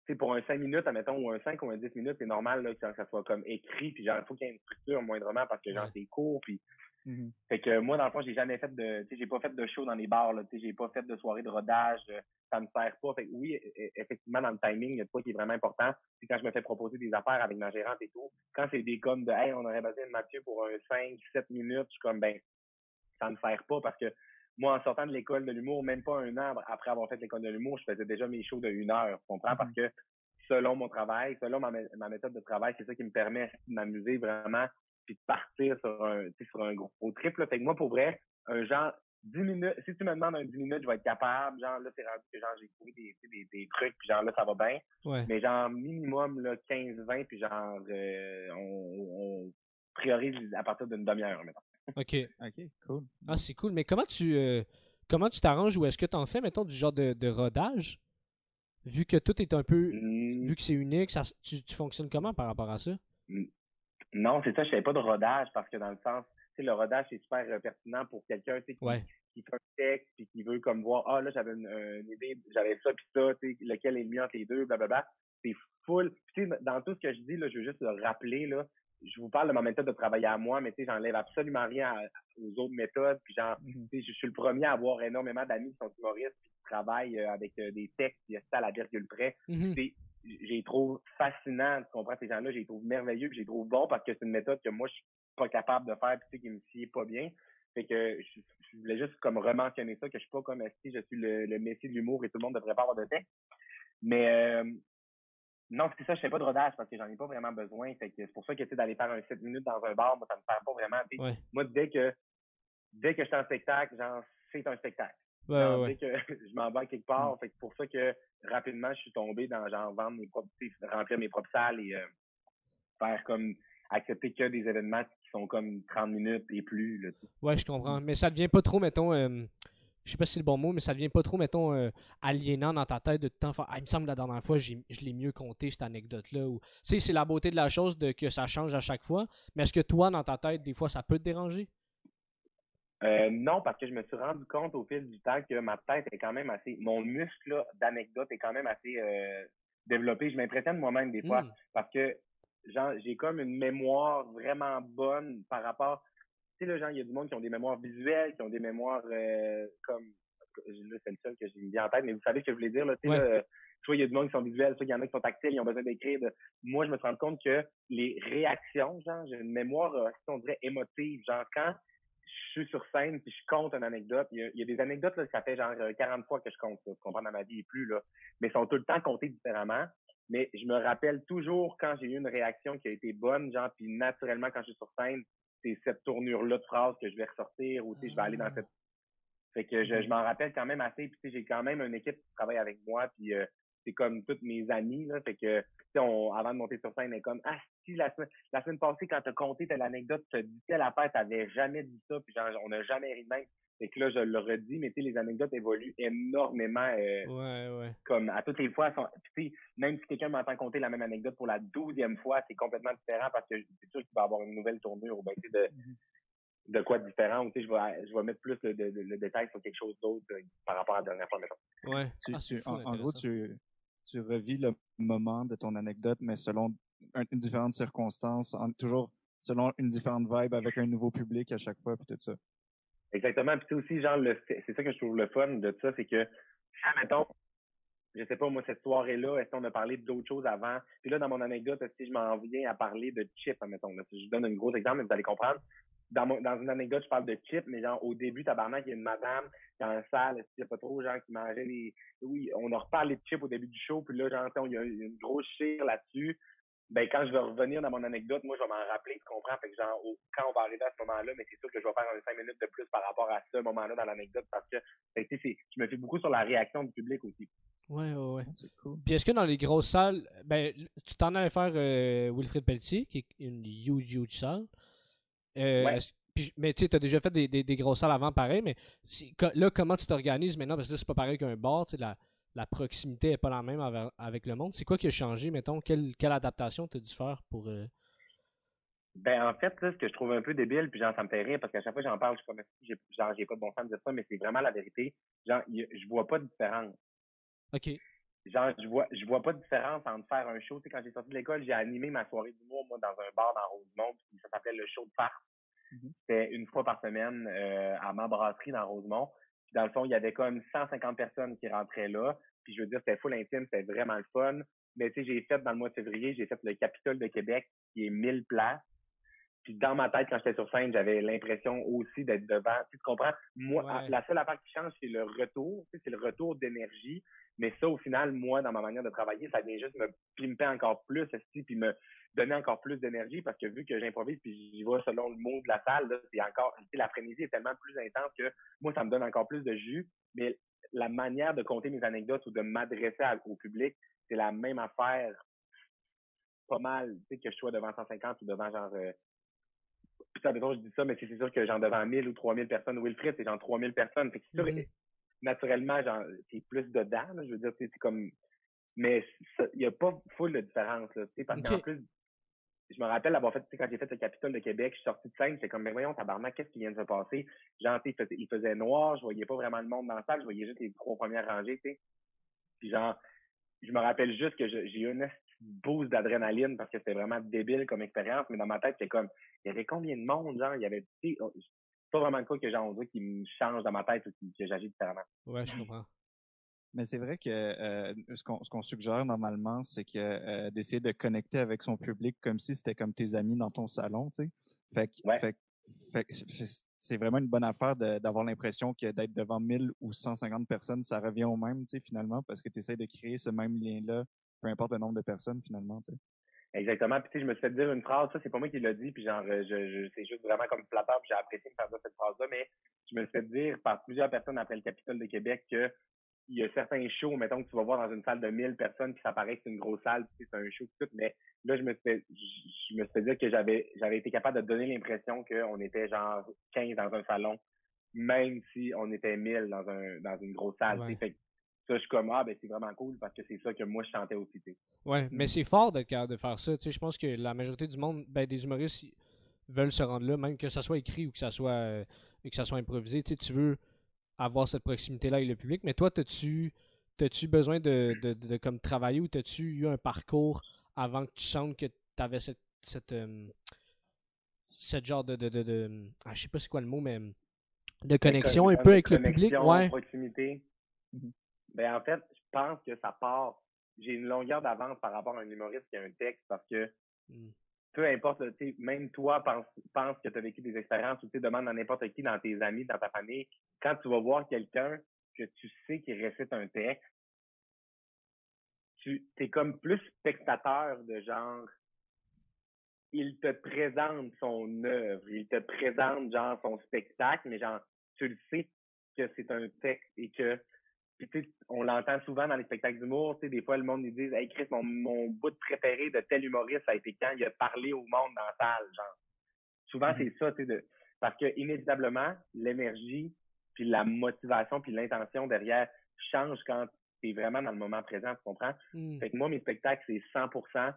Tu sais, pour un cinq minutes, admettons, ou un cinq ou un dix minutes, c'est normal là, que ça soit comme écrit, puis genre, il faut qu'il y ait une structure moindrement parce que genre, c'est court, puis. Mm-hmm. Fait que moi, dans le fond, j'ai jamais fait de. Tu sais, j'ai pas fait de show dans les bars, là, tu sais, j'ai pas fait de soirée de rodage. Euh, ça me sert pas. Fait que oui, e, e, effectivement, dans le timing, il y a de quoi qui est vraiment important. Puis quand je me fais proposer des affaires avec ma gérante et tout, quand c'est des comme de Hey, on aurait besoin de Mathieu pour un 5, 7 minutes, je suis comme ben, ça me sert pas parce que moi, en sortant de l'école de l'humour, même pas un an après avoir fait l'école de l'humour, je faisais déjà mes shows de une heure. Tu comprends? Parce mm-hmm. que selon mon travail, selon ma, ma méthode de travail, c'est ça qui me permet de m'amuser vraiment puis de partir sur un, sur un gros trip. Fait que moi, pour vrai, un genre 10 minutes, si tu me demandes un 10 minutes, je vais être capable. Genre, là, c'est rendu que genre, j'ai trouvé des, des, des, trucs, puis genre, là, ça va bien. Mais genre, minimum, là, 15-20, puis genre, euh, on, on, priorise à partir d'une demi-heure, maintenant. OK. OK, cool. Ah, c'est cool. Mais comment tu euh, comment tu t'arranges ou est-ce que tu en fais, mettons, du genre de, de rodage? Vu que tout est un peu. Mmh. Vu que c'est unique, ça, tu, tu fonctionnes comment par rapport à ça? Non, c'est ça, je fais pas de rodage parce que dans le sens, le rodage est super euh, pertinent pour quelqu'un qui, qui fait un texte puis qui veut comme voir ah là j'avais une, idée, j'avais ça puis ça, lequel est le mieux entre les deux, blablabla. C'est full. Puis, dans tout ce que je dis là, je veux juste le rappeler là, je vous parle de ma méthode de travailler à moi, mais tu sais, j'enlève absolument rien aux autres méthodes. Puis genre, mm-hmm. tu sais, je suis le premier à avoir énormément d'amis qui sont humoristes qui travaillent euh, avec euh, des textes, puis ça à la virgule près. J'ai trouve fascinant, tu comprends, ces gens-là, j'ai trouve merveilleux, puis j'ai trouve bon parce que c'est une méthode que moi, je suis pas capable de faire, puis tu sais, qui me sied pas bien. Fait que je, voulais juste comme rementionner ça, que je suis pas comme si je suis le, le messie de l'humour et tout le monde devrait pas avoir de texte. Mais euh, non, c'est ça, je fais pas de rodage parce que j'en ai pas vraiment besoin. Fait que c'est pour ça que d'aller faire un 7 minutes dans un bar, moi, ça me sert pas vraiment. Moi, dès que dès que je suis en spectacle, genre, c'est un spectacle. Que je m'en vais quelque part. Mm. Fait que pour ça que rapidement, je suis tombé dans genre vendre mes propres, remplir mes propres salles et euh, faire comme accepter que des événements qui sont comme 30 minutes et plus. Là, ouais, je comprends. Mais ça devient pas trop, mettons, euh, je sais pas si c'est le bon mot, mais ça devient pas trop, mettons, euh, aliénant dans ta tête de tout temps ah, il me semble que la dernière fois, je l'ai mieux compté, cette anecdote-là. Ou... Tu sais, c'est la beauté de la chose de que ça change à chaque fois. Mais est-ce que toi, dans ta tête, des fois, ça peut te déranger? Euh, non, parce que je me suis rendu compte au fil du temps que ma tête est quand même assez. Mon muscle d'anecdote est quand même assez euh, développé. Je m'impressionne moi-même des fois. Hmm. Parce que j'ai comme une mémoire vraiment bonne par rapport sais, là, genre, il y a du monde qui ont des mémoires visuelles, qui ont des mémoires euh, comme. Là, c'est le seul que j'ai mis en tête, mais vous savez ce que je voulais dire, là. Tu sais, soit il y a du monde qui sont visuels, soit il y en a qui sont tactiles, ils ont besoin d'écrire. Moi, je me rends compte que les réactions, genre, j'ai une mémoire, euh, on dirait, émotive. Genre, quand je suis sur scène puis je compte une anecdote, il y a, des anecdotes, là, ça fait genre 40 euh, fois que je compte ça, je comprends dans ma vie et plus, là. Mais elles sont tout le temps comptées différemment. Mais je me rappelle toujours quand j'ai eu une réaction qui a été bonne, genre, puis naturellement, quand je suis sur scène, c'est cette tournure-là de phrase que je vais ressortir ou je vais aller dans ah. cette. Fait que je, je m'en rappelle quand même assez. Puis j'ai quand même une équipe qui travaille avec moi. Puis euh, c'est comme toutes mes amis. Là, fait que on, avant de monter sur scène, elle est comme Ah si la semaine, la semaine passée, quand t'as compté telle anecdote, t'as dit telle affaire, t'avais jamais dit ça, puis genre, on n'a jamais ri de même. Fait que là, je le redis, mais tu sais, les anecdotes évoluent énormément. Euh, ouais, ouais. Comme à toutes les fois. Sont, même si quelqu'un m'entend compter la même anecdote pour la douzième fois, c'est complètement différent parce que c'est sûr qu'il va avoir une nouvelle tournure ou ben, de, mm-hmm. de quoi de différent. Ou, je vais, je vais mettre plus de, de, de détails sur quelque chose d'autre euh, par rapport à la dernière fois, mettons. Ouais. Tu, ah, en, gros, tu, tu revis le moment de ton anecdote, mais selon une différente circonstance, toujours selon une différente vibe avec un nouveau public à chaque fois, puis tout ça. Exactement. Puis aussi, genre, c'est ça que je trouve le fun de ça, c'est que, mettons, je sais pas, moi, cette soirée-là, est-ce qu'on a parlé d'autres choses avant? Puis là, dans mon anecdote, si je m'en viens à parler de chip, mettons, là, si je donne un gros exemple, mais vous allez comprendre. Dans, dans une anecdote, je parle de chip, mais genre, au début, tabarnak, il y a une madame dans la salle, il n'y a pas trop, gens qui mangeaient les, oui, on a reparlé de chip au début du show, puis là, genre, il y a une grosse chire là-dessus ben quand je vais revenir dans mon anecdote, moi je vais m'en rappeler, tu comprends? Fait que genre, quand on va arriver à ce moment-là, mais c'est sûr que je vais faire un cinq minutes de plus par rapport à ce moment-là dans l'anecdote parce que ben, je me fais beaucoup sur la réaction du public aussi. Ouais, ouais, ouais. C'est cool. Puis est-ce que dans les grosses salles, ben tu t'en allais faire euh, Wilfred Pelletier, qui est une huge, huge salle? Euh, ouais. mais tu as déjà fait des, des, des, grosses salles avant, pareil, mais là, comment tu t'organises maintenant? Parce que c'est pas pareil qu'un bar, la, la proximité n'est pas la même avec, le monde. C'est quoi qui a changé, mettons? Quelle, quelle adaptation tu as dû faire pour. Euh? Ben, en fait, ce que je trouve un peu débile, puis genre, ça me fait rire, parce qu'à chaque fois que j'en parle, je suis comme, genre, j'ai pas de bon sens de dire ça, mais c'est vraiment la vérité. Genre, je vois pas de différence. OK. Genre, je vois, je vois pas de différence entre faire un show. Tu sais, quand j'ai sorti de l'école, j'ai animé ma soirée d'humour, moi, dans un bar dans Rosemont, ça s'appelait le show de farce. Mm-hmm. C'était une fois par semaine euh, à ma brasserie dans Rosemont dans le fond, il y avait comme 150 personnes qui rentraient là. Puis je veux dire, c'était full intime, c'était vraiment le fun. Mais tu sais, j'ai fait dans le mois de février, j'ai fait le Capitole de Québec, qui est 1000 places. Puis dans ma tête, quand j'étais sur scène, j'avais l'impression aussi d'être devant. Tu comprends? Moi, la seule affaire qui change, c'est le retour. c'est le retour d'énergie. Mais ça, au final, moi, dans ma manière de travailler, ça vient juste me pimper encore plus, puis me donner encore plus d'énergie parce que vu que j'improvise puis j'y vais selon le mot de la salle, c'est encore, l'après-midi est tellement plus intense que moi, ça me donne encore plus de jus. Mais la manière de compter mes anecdotes ou de m'adresser au public, c'est la même affaire pas mal, tu sais, que je sois devant 150 ou devant genre euh, putain, je dis ça, mais c'est sûr que genre devant 1000 ou 3000 personnes, Wilfred, c'est genre 3000 personnes. Fait que c'est mm-hmm. naturellement, genre, c'est plus dedans, je veux dire, c'est comme, mais il n'y a pas full de différence, là, tu sais, parce qu'en plus, je me rappelle avoir fait, quand j'ai fait le Capitole de Québec, je suis sorti de scène, j'étais comme, mais voyons, tabarnak, qu'est-ce qui vient de se passer? Genre, il faisait noir, je voyais pas vraiment le monde dans la salle, je voyais juste les trois premières rangées, tu sais. Puis genre, je me rappelle juste que j'ai eu une boost d'adrénaline parce que c'était vraiment débile comme expérience, mais dans ma tête, c'est comme, il y avait combien de monde, genre, il y avait, oh, c'est pas vraiment le cas que j'en qui me change dans ma tête ou que j'agis différemment. Ouais, je comprends. Mais c'est vrai que euh, ce qu'on suggère normalement, c'est que euh, d'essayer de connecter avec son public comme si c'était comme tes amis dans ton salon, tu sais. Fait que, c'est vraiment une bonne affaire d'avoir l'impression que d'être devant 1000 ou 150 personnes, ça revient au même, tu sais, finalement, parce que tu essaies de créer ce même lien-là, peu importe le nombre de personnes, finalement, tu sais. Exactement. Puis, tu sais, je me suis fait dire une phrase, ça, c'est pas moi qui l'ai dit, puis genre, je, je c'est juste vraiment comme flatteur, puis j'ai apprécié de faire dire cette phrase-là, mais je me suis fait dire par plusieurs personnes après le Capitole de Québec que il y a certains shows, mettons, que tu vas voir dans une salle de 1000 personnes, puis ça paraît que c'est une grosse salle, puis c'est un show, tout, mais là, je me suis fait, je me suis fait dire que j'avais, j'avais été capable de donner l'impression qu'on était genre 15 dans un salon, même si on était 1000 dans un, dans une grosse salle. Fait ça, je suis comme, ah, ben, c'est vraiment cool parce que c'est ça que moi, je chantais aussi, t'sais. Ouais, mais c'est fort d'être capable de faire ça. Tu sais, je pense que la majorité du monde, ben, des humoristes, veulent se rendre là, même que ça soit écrit ou que ça soit, euh, que ça soit improvisé. Tu sais, tu veux, avoir cette proximité-là avec le public. Mais toi, as-tu as-tu besoin de, de, de, comme travailler ou as-tu eu un parcours avant que tu sentes que tu avais cette, cette, euh, genre de, de, de, ah, je sais pas c'est quoi le mot, mais de connexion un peu avec le public, ouais. proximité. Mm-hmm. Ben, en fait, je pense que ça part. J'ai une longueur d'avance par rapport à un humoriste qui a un texte parce que mm peu importe, même toi, pense, pense que tu as vécu des expériences ou tu demandes à n'importe qui dans tes amis, dans ta famille, quand tu vas voir quelqu'un que tu sais qui récite un texte, tu es comme plus spectateur de genre, il te présente son œuvre, il te présente genre son spectacle, mais genre, tu le sais que c'est un texte et que on l'entend souvent dans les spectacles d'humour. Des fois, le monde nous dit Hey Chris, mon, mon bout préféré de tel humoriste, ça a été quand il a parlé au monde dans la salle. Genre. Souvent, c'est ça, tu de, parce que inévitablement, l'énergie, puis la motivation, puis l'intention derrière change quand tu es vraiment dans le moment présent, tu comprends? Mm. Fait que moi, mes spectacles, c'est 100%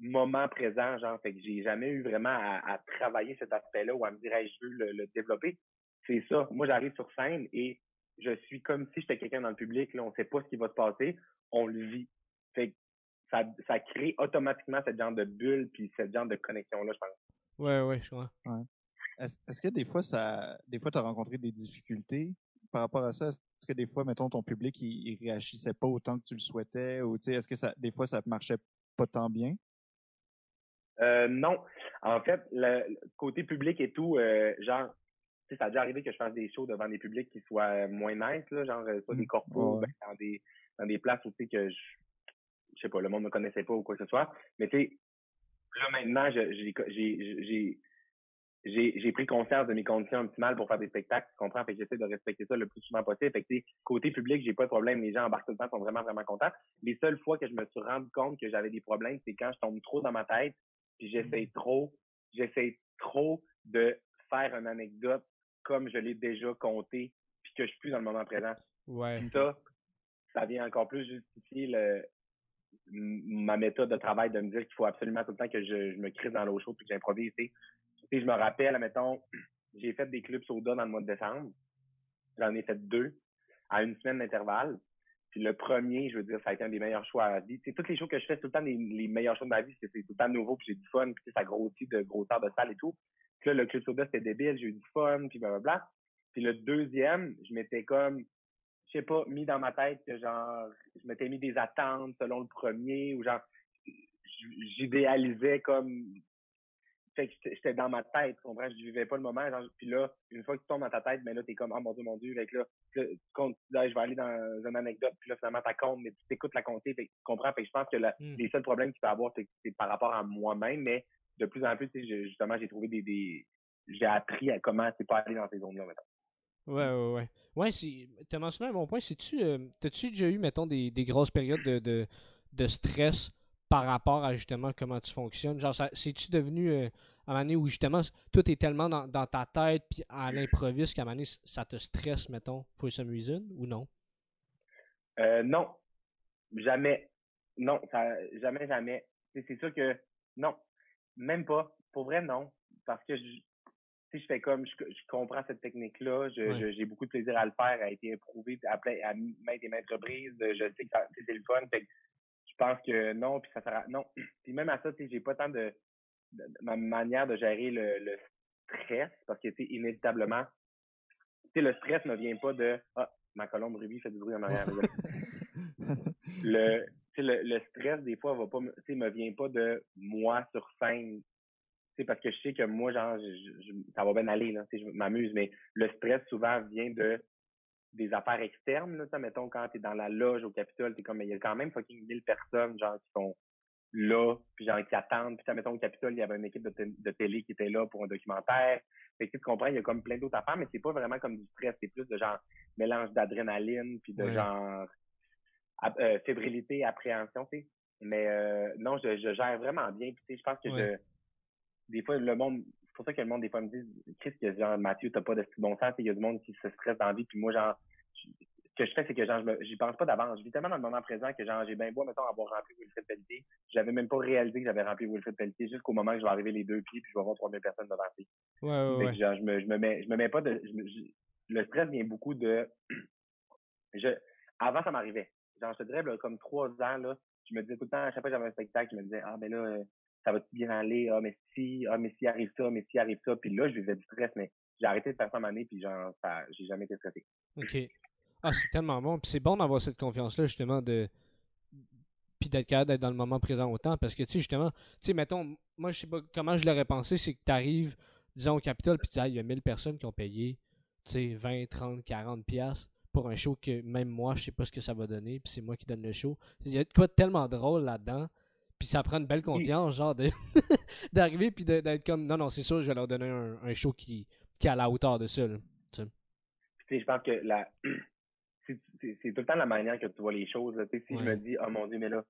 moment présent, genre, fait que j'ai jamais eu vraiment à, travailler cet aspect-là ou à me dire, hey, je veux le, le développer. C'est ça. Moi, j'arrive sur scène et je suis comme si j'étais quelqu'un dans le public, là, on sait pas ce qui va se passer, on le vit. Fait ça, ça crée automatiquement cette genre de bulle puis cette genre de connexion-là, je pense. Ouais, ouais, je crois. Ouais. Est-ce que des fois, ça, des fois, tu as rencontré des difficultés par rapport à ça? Est-ce que des fois, mettons, ton public, il, il réagissait pas autant que tu le souhaitais? Ou, est-ce que ça, des fois, ça marchait pas tant bien? Euh, non. En fait, le côté public et tout, euh, genre, ça a déjà arrivé que je fasse des shows devant des publics qui soient euh, moins nice, là, genre euh, soit des mmh. corpos, ben, dans des dans des places où tu sais que je, je sais pas, le monde ne me connaissait pas ou quoi que ce soit. Mais tu sais, là maintenant, j'ai j'ai j'ai pris conscience de mes conditions optimales pour faire des spectacles, tu comprends? Fait que j'essaie de respecter ça le plus souvent possible. Fait que, côté public, j'ai pas de problème. Les gens embarquent tout le temps, sont vraiment, vraiment contents. Les seules fois que je me suis rendu compte que j'avais des problèmes, c'est quand je tombe trop dans ma tête, puis j'essaie mmh. trop, j'essaie trop de faire une anecdote comme je l'ai déjà compté, puis que je suis plus dans le moment présent. Ouais. Ça, ça vient encore plus justifier le, ma méthode de travail de me dire qu'il faut absolument tout le temps que je, me crise dans l'eau chaude puis que j'improvise. Tu sais, je me rappelle, mettons, j'ai fait des clubs soda dans le mois de décembre. J'en ai fait deux à une semaine d'intervalle. Puis le premier, je veux dire, ça a été un des meilleurs choix à la vie. Tous les shows que je fais, tout le temps les, meilleurs shows de ma vie, c'est tout le temps nouveau, puis j'ai du fun, puis ça grossit de grosseur de salle et tout. Puis là, le club soda, c'était débile, j'ai eu du fun, puis blablabla. Puis le deuxième, je m'étais comme, je sais pas, mis dans ma tête que genre, je m'étais mis des attentes selon le premier, ou genre, j'idéalisais comme, fait que j'étais dans ma tête, tu comprends? Je vivais pas le moment. Genre, puis là, une fois que tu tombes dans ta tête, ben là, t'es comme, oh mon dieu, mon dieu, avec là, tu comptes, je vais aller dans une anecdote, puis là, finalement, t'as compte, mais tu t'écoutes la compter, fait que tu comprends? Fait que je pense que hmm. les seuls problèmes que tu peux avoir, c'est par rapport à moi-même, mais de plus en plus, justement, j'ai trouvé des, des j'ai appris à comment c'est pas aller dans ces zones-là, mettons. Ouais, ouais, ouais. Ouais, tu as mentionné un bon point. C'est-tu, euh, t'as-tu déjà eu, mettons, des, des grosses périodes de, de, de, stress par rapport à justement comment tu fonctionnes? Genre, c'est-tu devenu euh, à un moment donné où justement tout est tellement dans, dans ta tête puis à l'improviste qu'à un moment donné ça te stresse, mettons, pour some reason ou non? Euh, non. Jamais. Non, ça, jamais, jamais. C'est sûr que non. Même pas. Pour vrai, non. Parce que je, je fais comme, je, comprends cette technique-là, j'ai beaucoup de plaisir à le faire, à été éprouvé à, à maintes et maintes reprises. Je sais que c'est le fun. pense que non, puis ça sera non. Puis même à ça, tu sais, j'ai pas tant de, de- de- ma manière de gérer le, le stress parce que tu sais, inévitablement, tu sais, le stress ne vient pas de ah ma colombe rubis fait du bruit en arrière. le, le, le stress des fois va pas, me- tu sais, me vient pas de moi sur scène. Parce que je sais que moi, genre, je, je- je- ça va bien aller, là, je m'amuse, mais le stress souvent vient de des affaires externes, là, sais, mettons, quand t'es dans la loge au Capitole, t'es comme, il y a quand même fucking 1000 personnes, genre, qui sont là, puis genre, qui attendent. Puis, sais, mettons, au Capitole, il y avait une équipe de, de télé qui était là pour un documentaire. Fait que, tu comprends, il y a comme plein d'autres affaires, mais c'est pas vraiment comme du stress, c'est plus de genre, mélange d'adrénaline, puis de Ouais. genre, euh, fébrilité, appréhension, tu sais. Mais euh, non, je, je gère vraiment bien. Puis, tu sais, je pense que Ouais. je, des fois, le monde, c'est pour ça que le monde, des fois, me dit, qu'est-ce que genre, Mathieu, t'as pas de bon sens, il y a du monde qui se stresse dans la vie, puis moi, genre, je- ce que je fais, c'est que genre, j'y pense pas d'avance. Je vis tellement dans le moment présent que genre, j'ai bien beau, mettons, avoir rempli Wilfred Pelletier. J'avais même pas réalisé que j'avais rempli Wilfred Pelletier jusqu'au moment que je vais arriver les deux pieds, puis je vais voir 3000 personnes devant pied. Ouais, genre, je me, je me mets, je me mets pas de, je me- je- le stress vient beaucoup de, je, avant ça m'arrivait. Genre, je te dirais, comme trois ans, là, je me disais tout le temps, à chaque fois que j'avais un spectacle, je me disais, ah, ben là, ça va bien aller, ah, mais si, ah, mais si arrive ça, mais si arrive ça, puis là, je vivais du stress, mais j'ai arrêté de faire ça à donné, puis genre, ça, j'ai jamais été stressé. OK. Ah, c'est tellement bon. Puis c'est bon d'avoir cette confiance-là, justement, de. Puis d'être capable d'être dans le moment présent autant. Parce que, tu sais, justement, tu sais, mettons, moi, je sais pas comment je l'aurais pensé, c'est que tu arrives, disons, au Capitole, puis tu dis, Ah, il y a 1000 personnes qui ont payé, tu sais, 20, 30, 40 piastres pour un show que même moi, je sais pas ce que ça va donner, puis c'est moi qui donne le show. Il y a de quoi de tellement drôle là-dedans. Puis ça prend une belle confiance, genre, d'arriver, puis d'être comme, non, non, c'est sûr, je vais leur donner un, un show qui, qui est à la hauteur de ça, là. Tu sais, je pense que la, c'est, tout le temps la manière que tu vois les choses, là. Tu sais, si Ouais. je me dis, oh mon Dieu, mais là,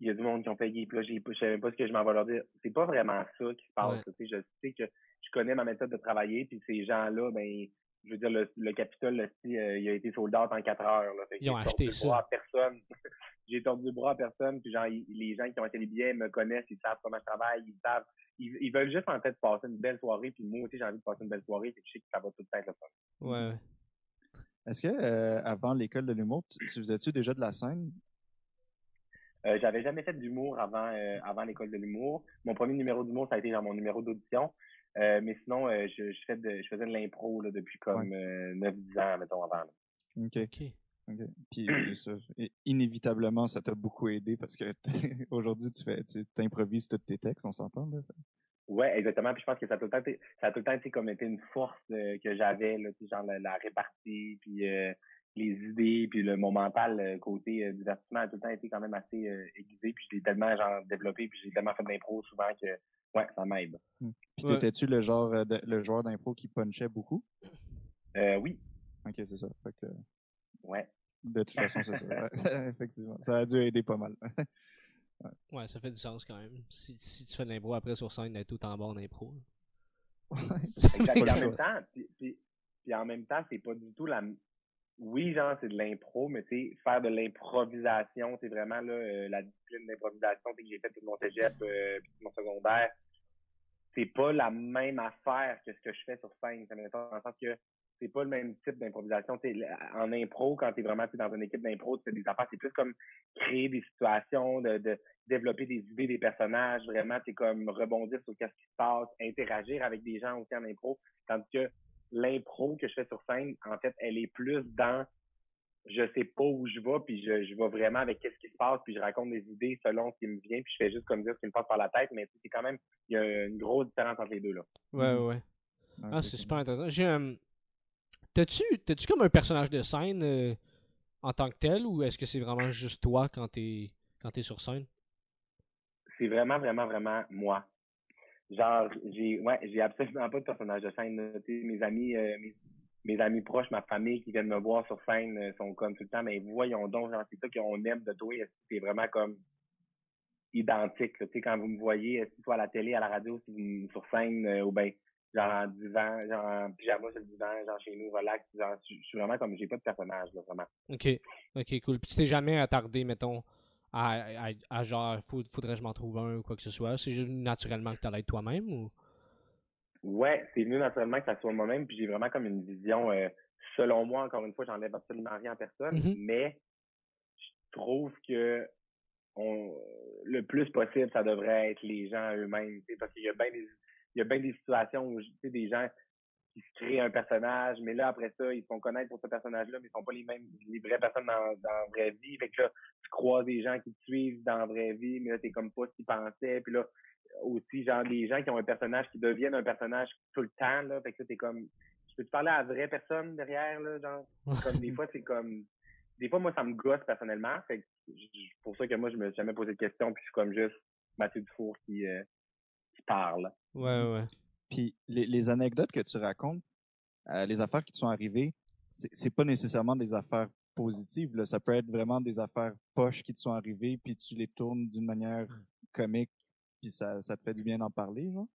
il y a du monde qui ont payé, puis là, je savais pas ce que je m'en vais leur dire. C'est pas vraiment ça qui se passe, Ouais. sais, je sais que je connais ma méthode de travailler, puis ces gens-là, ben, je veux dire, le, le Capitole, là, si, euh, il a été sold out en quatre heures, là. Ils ont j'ai acheté tordu le ça. bras à personne. j'ai tordu le bras à personne, puis genre, ils- les gens qui ont acheté les billets me connaissent, ils savent comment je travaille, ils savent, ils, ils veulent juste en fait passer une belle soirée, puis moi aussi, j'ai envie de passer une belle soirée, puis je sais que ça va tout le temps être le fun. Ouais, ouais. Est-ce que euh, avant l'école de l'humour, tu, tu faisais-tu déjà de la scène? Euh, j'avais jamais fait d'humour avant euh, avant l'école de l'humour. Mon premier numéro d'humour, ça a été dans mon numéro d'audition. Euh, mais sinon, euh, je, je, fais de, je faisais de l'impro là, depuis comme euh, 9-10 ans, mettons, avant. là. OK. OK. OK. Puis euh, ça, inévitablement, ça t'a beaucoup aidé parce que aujourd'hui, tu fais tu improvises tous tes textes, on s'entend là? Ouais, exactement. Puis je pense que ça a tout le temps été, ça a tout le temps été comme été une force euh, que j'avais, là, tu sais, genre la, la répartie, puis euh, les idées, puis le mon mental euh, côté euh, divertissement a tout le temps été quand même assez euh, aiguisé, puis je l'ai tellement genre développé, puis j'ai tellement fait d'impro souvent que ouais, ça m'aide. Puis Ouais. t'étais-tu le genre euh, de- le joueur d'impro qui punchait beaucoup? Euh, oui, OK, c'est ça. Fait que, ouais. de toute façon, c'est ça. Ouais, Effectivement. Ça a dû aider pas mal. Ouais, ça fait du sens quand même. Si, si tu fais de l'impro après sur scène, d'être tout en bord d'impro. Exact. Pas Puis le en même temps, puis, puis- puis en même temps, c'est pas du tout la. Oui, genre, c'est de l'impro, mais tu sais, faire de l'improvisation, c'est vraiment là, euh, la discipline d'improvisation que j'ai fait tout mon cégep euh, puis tout mon secondaire. C'est pas la même affaire que ce que je fais sur scène. Ça dans le sens que c'est pas le même type d'improvisation. En impro, quand t'es vraiment dans une équipe d'impro, tu fais des affaires, c'est plus comme créer des situations, de, de développer des idées des personnages, vraiment, c'est comme rebondir sur ce qui se passe, interagir avec des gens aussi en impro. Tandis que l'impro que je fais sur scène, en fait, elle est plus dans je sais pas où je vais, puis je, je vais vraiment avec qu'est-ce qui se passe, puis je raconte des idées selon ce qui me vient, puis je fais juste comme dire ce qui me passe par la tête, mais c'est quand même, il y a une grosse différence entre les deux, là. Ouais, ouais. Ok, Ah, c'est super intéressant. J'ai un. T'as-tu t'as-tu comme un personnage de scène euh, en tant que tel ou est-ce que c'est vraiment juste toi quand t'es quand t'es sur scène? C'est vraiment, vraiment, vraiment moi. Genre, j'ai ouais, j'ai absolument pas de personnage de scène. mes amis, euh, mes, mes amis proches, ma famille qui viennent me voir sur scène euh, sont comme tout le temps, mais voyons donc, genre, c'est ça qu'on aime de toi. C'est vraiment comme identique. Tu sais, quand vous me voyez, que soit à la télé, à la radio, si sur scène, euh, ou ben genre en divan, genre en pyjama sur le divan, genre chez nous, relax, genre, je suis vraiment comme j'ai pas de personnage, là, vraiment. Ok. Ok, cool. Puis tu t'es jamais attardé, mettons, à, à, à genre, faut- faudrait que je m'en trouve un ou quoi que ce soit. C'est juste naturellement que t'allais être toi-même ou? Ouais, c'est venu naturellement que ça soit moi-même, puis j'ai vraiment comme une vision, euh, selon moi, encore une fois, j'enlève absolument rien à personne, Mhm. mais je trouve que on, le plus possible, ça devrait être les gens eux-mêmes, parce qu'il y a bien des, il y a bien des situations où, tu sais, des gens qui se créent un personnage, mais là, après ça, ils se font connaître pour ce personnage-là, mais ils sont pas les mêmes, les vraies personnes dans, dans la vraie vie. Fait que là, tu crois des gens qui te suivent dans la vraie vie, mais là, t'es comme pas ce qu'ils pensaient. Puis là, aussi, genre, des gens qui ont un personnage qui deviennent un personnage tout le temps, là. Fait que là, t'es comme, je peux te parler à la vraie personne derrière, là, genre? Comme des fois, c'est comme, des fois, moi, ça me gosse personnellement. Fait que, pour ça que moi, je me suis jamais posé de questions, puis je suis comme juste Mathieu Dufour qui, euh, qui parle. Ouais, ouais. Puis les, les anecdotes que tu racontes, euh, les affaires qui te sont arrivées, c'est pas nécessairement des affaires positives. Là. Ça peut être vraiment des affaires poches qui te sont arrivées, puis tu les tournes d'une manière comique, puis ça, ça te fait du bien d'en parler, genre?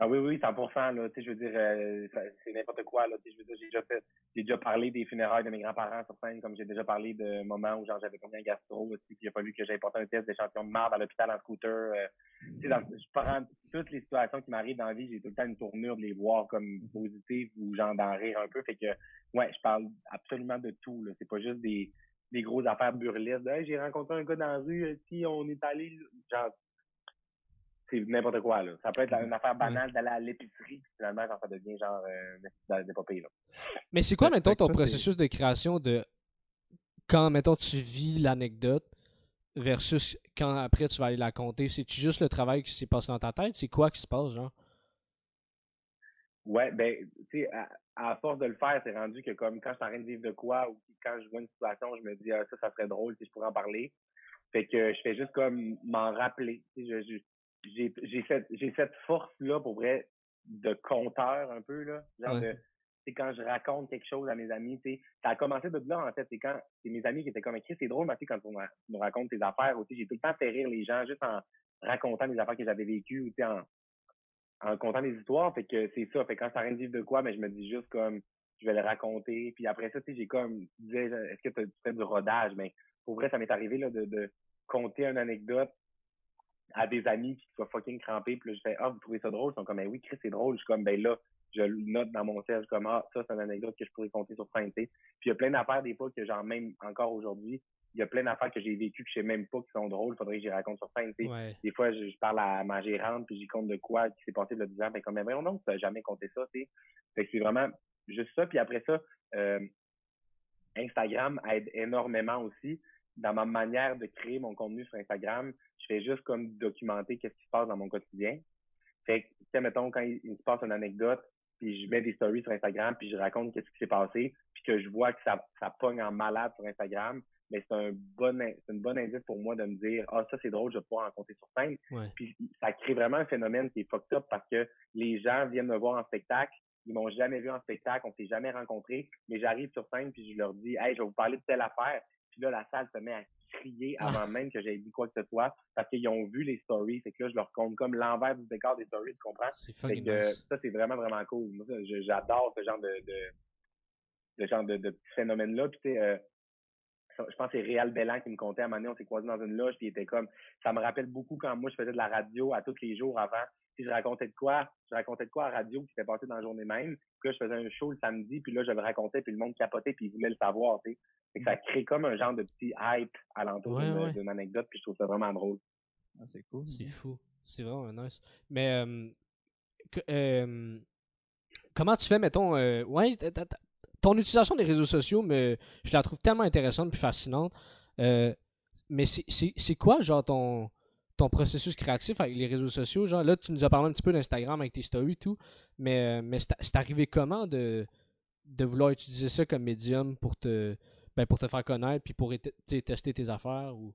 Ah oui, oui, 100%, là, je veux dire, euh, c'est n'importe quoi, là, je veux dire, j'ai déjà fait, déjà parlé des funérailles de mes grands-parents sur scène, comme j'ai déjà parlé de moments où, genre, j'avais combien gastro, aussi, puis il a fallu que j'aille porter un test d'échantillon de marde à l'hôpital en scooter, euh, dans, je prends toutes les situations qui m'arrivent dans la vie, j'ai tout le temps une tournure de les voir comme positives ou, genre, d'en rire un peu, fait que, ouais, je parle absolument de tout, là, c'est pas juste des, des grosses affaires burlesques, j'ai rencontré un gars dans la rue, si on est allé, genre, c'est n'importe quoi, là. Ça peut être une affaire banale d'aller à l'épicerie, puis finalement, genre, ça devient genre euh, des papiers, là. Mais c'est quoi, mettons, ton processus de création de quand, mettons, tu vis l'anecdote versus quand après tu vas aller la compter? C'est-tu juste le travail qui s'est passé dans ta tête? C'est quoi qui se passe, genre? Ouais, ben, tu sais, à, à, force de le faire, c'est rendu que comme quand je suis en train de vivre de quoi ou quand je vois une situation, je me dis, ah, ça, ça serait drôle si je pourrais en parler. Fait que je fais juste comme m'en rappeler. Je, je, j'ai j'ai cette j'ai cette force là pour vrai de conteur un peu là. Genre de quand je raconte quelque chose à mes amis tu sais ça a commencé de là en fait. C'est quand c'est mes amis qui étaient comme écrit c'est drôle Mathieu quand on me raconte tes affaires aussi j'ai tout le temps fait rire les gens juste en racontant des affaires que j'avais vécues ou tu sais en en contant des histoires. Fait que c'est ça. Fait que quand ça rien de vivre de quoi mais je me dis juste comme je vais le raconter puis après ça tu sais j'ai comme tu disais est-ce que tu fais du rodage mais pour vrai ça m'est arrivé là de de compter une anecdote à des amis qui soient fucking crampés. Puis là, je fais, ah, vous trouvez ça drôle? Ils sont comme, ben oui, Chris, c'est drôle. Je suis comme, ben là, je le note dans mon cerveau. comme, ah, ça, c'est une anecdote que je pourrais compter sur scène, Puis il y a plein d'affaires, des fois, que genre, même encore aujourd'hui, il y a plein d'affaires que j'ai vécues que je sais même pas qui sont drôles. Faudrait que j'y raconte sur scène, Des fois, je, parle à ma gérante, puis j'y compte de quoi qui s'est passé le 10 ans. Ben, comme, ben, voyons non, tu n'as jamais compté ça, tu Fait que c'est vraiment juste ça. Puis après ça, euh, Instagram aide énormément aussi dans ma manière de créer mon contenu sur Instagram, je fais juste comme documenter qu'est-ce qui se passe dans mon quotidien. Fait que, tu mettons, quand il, se passe une anecdote, puis je mets des stories sur Instagram, puis je raconte qu'est-ce qui s'est passé, puis que je vois que ça, ça pogne en malade sur Instagram, mais c'est un bon c'est une bonne indice pour moi de me dire ah ça c'est drôle je vais pouvoir en compter sur scène. Puis ça crée vraiment un phénomène qui est fucked up parce que les gens viennent me voir en spectacle ils m'ont jamais vu en spectacle on s'est jamais rencontrés mais j'arrive sur scène puis je leur dis hey je vais vous parler de telle affaire puis là la salle se met à crier ah. avant même que j'aie dit quoi que ce soit parce qu'ils ont vu les stories. Fait que là, je leur compte comme l'envers du décor des stories, tu comprends? Fait que, ça, c'est vraiment, vraiment cool. Moi, j'adore ce genre de, de, genre de, de petits phénomènes-là. Puis, tu sais, euh, je pense que c'est Réal Bellan qui me comptait à un moment donné, on s'est croisés dans une loge, puis il était comme, ça me rappelle beaucoup quand moi je faisais de la radio à tous les jours avant, puis je racontais de quoi, je racontais de quoi à radio qui s'était passé dans la journée même, puis là je faisais un show le samedi, puis là je le racontais, puis le monde capotait, puis il voulait le savoir, tu sais. Ça crée comme un genre de petit hype alentour d'une anecdote, puis je trouve ça vraiment drôle. Ah, c'est cool. C'est fou. C'est vraiment nice. Mais, euh, euh, comment tu fais, mettons, euh, ouais, ton utilisation des réseaux sociaux, mais je la trouve tellement intéressante et fascinante. Euh, mais c'est quoi, genre, ton, ton processus créatif avec les réseaux sociaux? Genre, là, tu nous as parlé un petit peu d'Instagram avec tes stories et tout, mais, euh, mais c'est arrivé comment de, de vouloir utiliser ça comme médium pour te, ben, pour te faire connaître puis pour tester tes affaires? ou?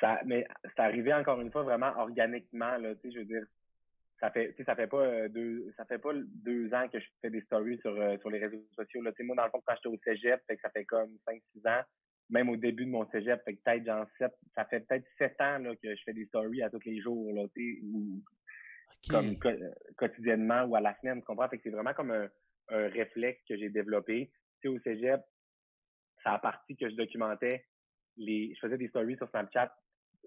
Ça, mais c'est arrivé encore une fois vraiment organiquement, là, tu sais, je veux dire, ça fait ça fait pas euh, deux ça fait pas deux ans que je fais des stories sur euh, sur les réseaux sociaux là. Moi dans le fond quand j'étais au cégep fait que ça fait comme cinq six ans même au début de mon cégep fait que peut-être genre sept ça fait peut-être sept ans là que je fais des stories à tous les jours là ou comme quotidiennement ou à la semaine tu comprends? Fait que c'est vraiment comme un, un réflexe que j'ai développé. Tu sais au cégep ça a parti que je documentais les je faisais des stories sur Snapchat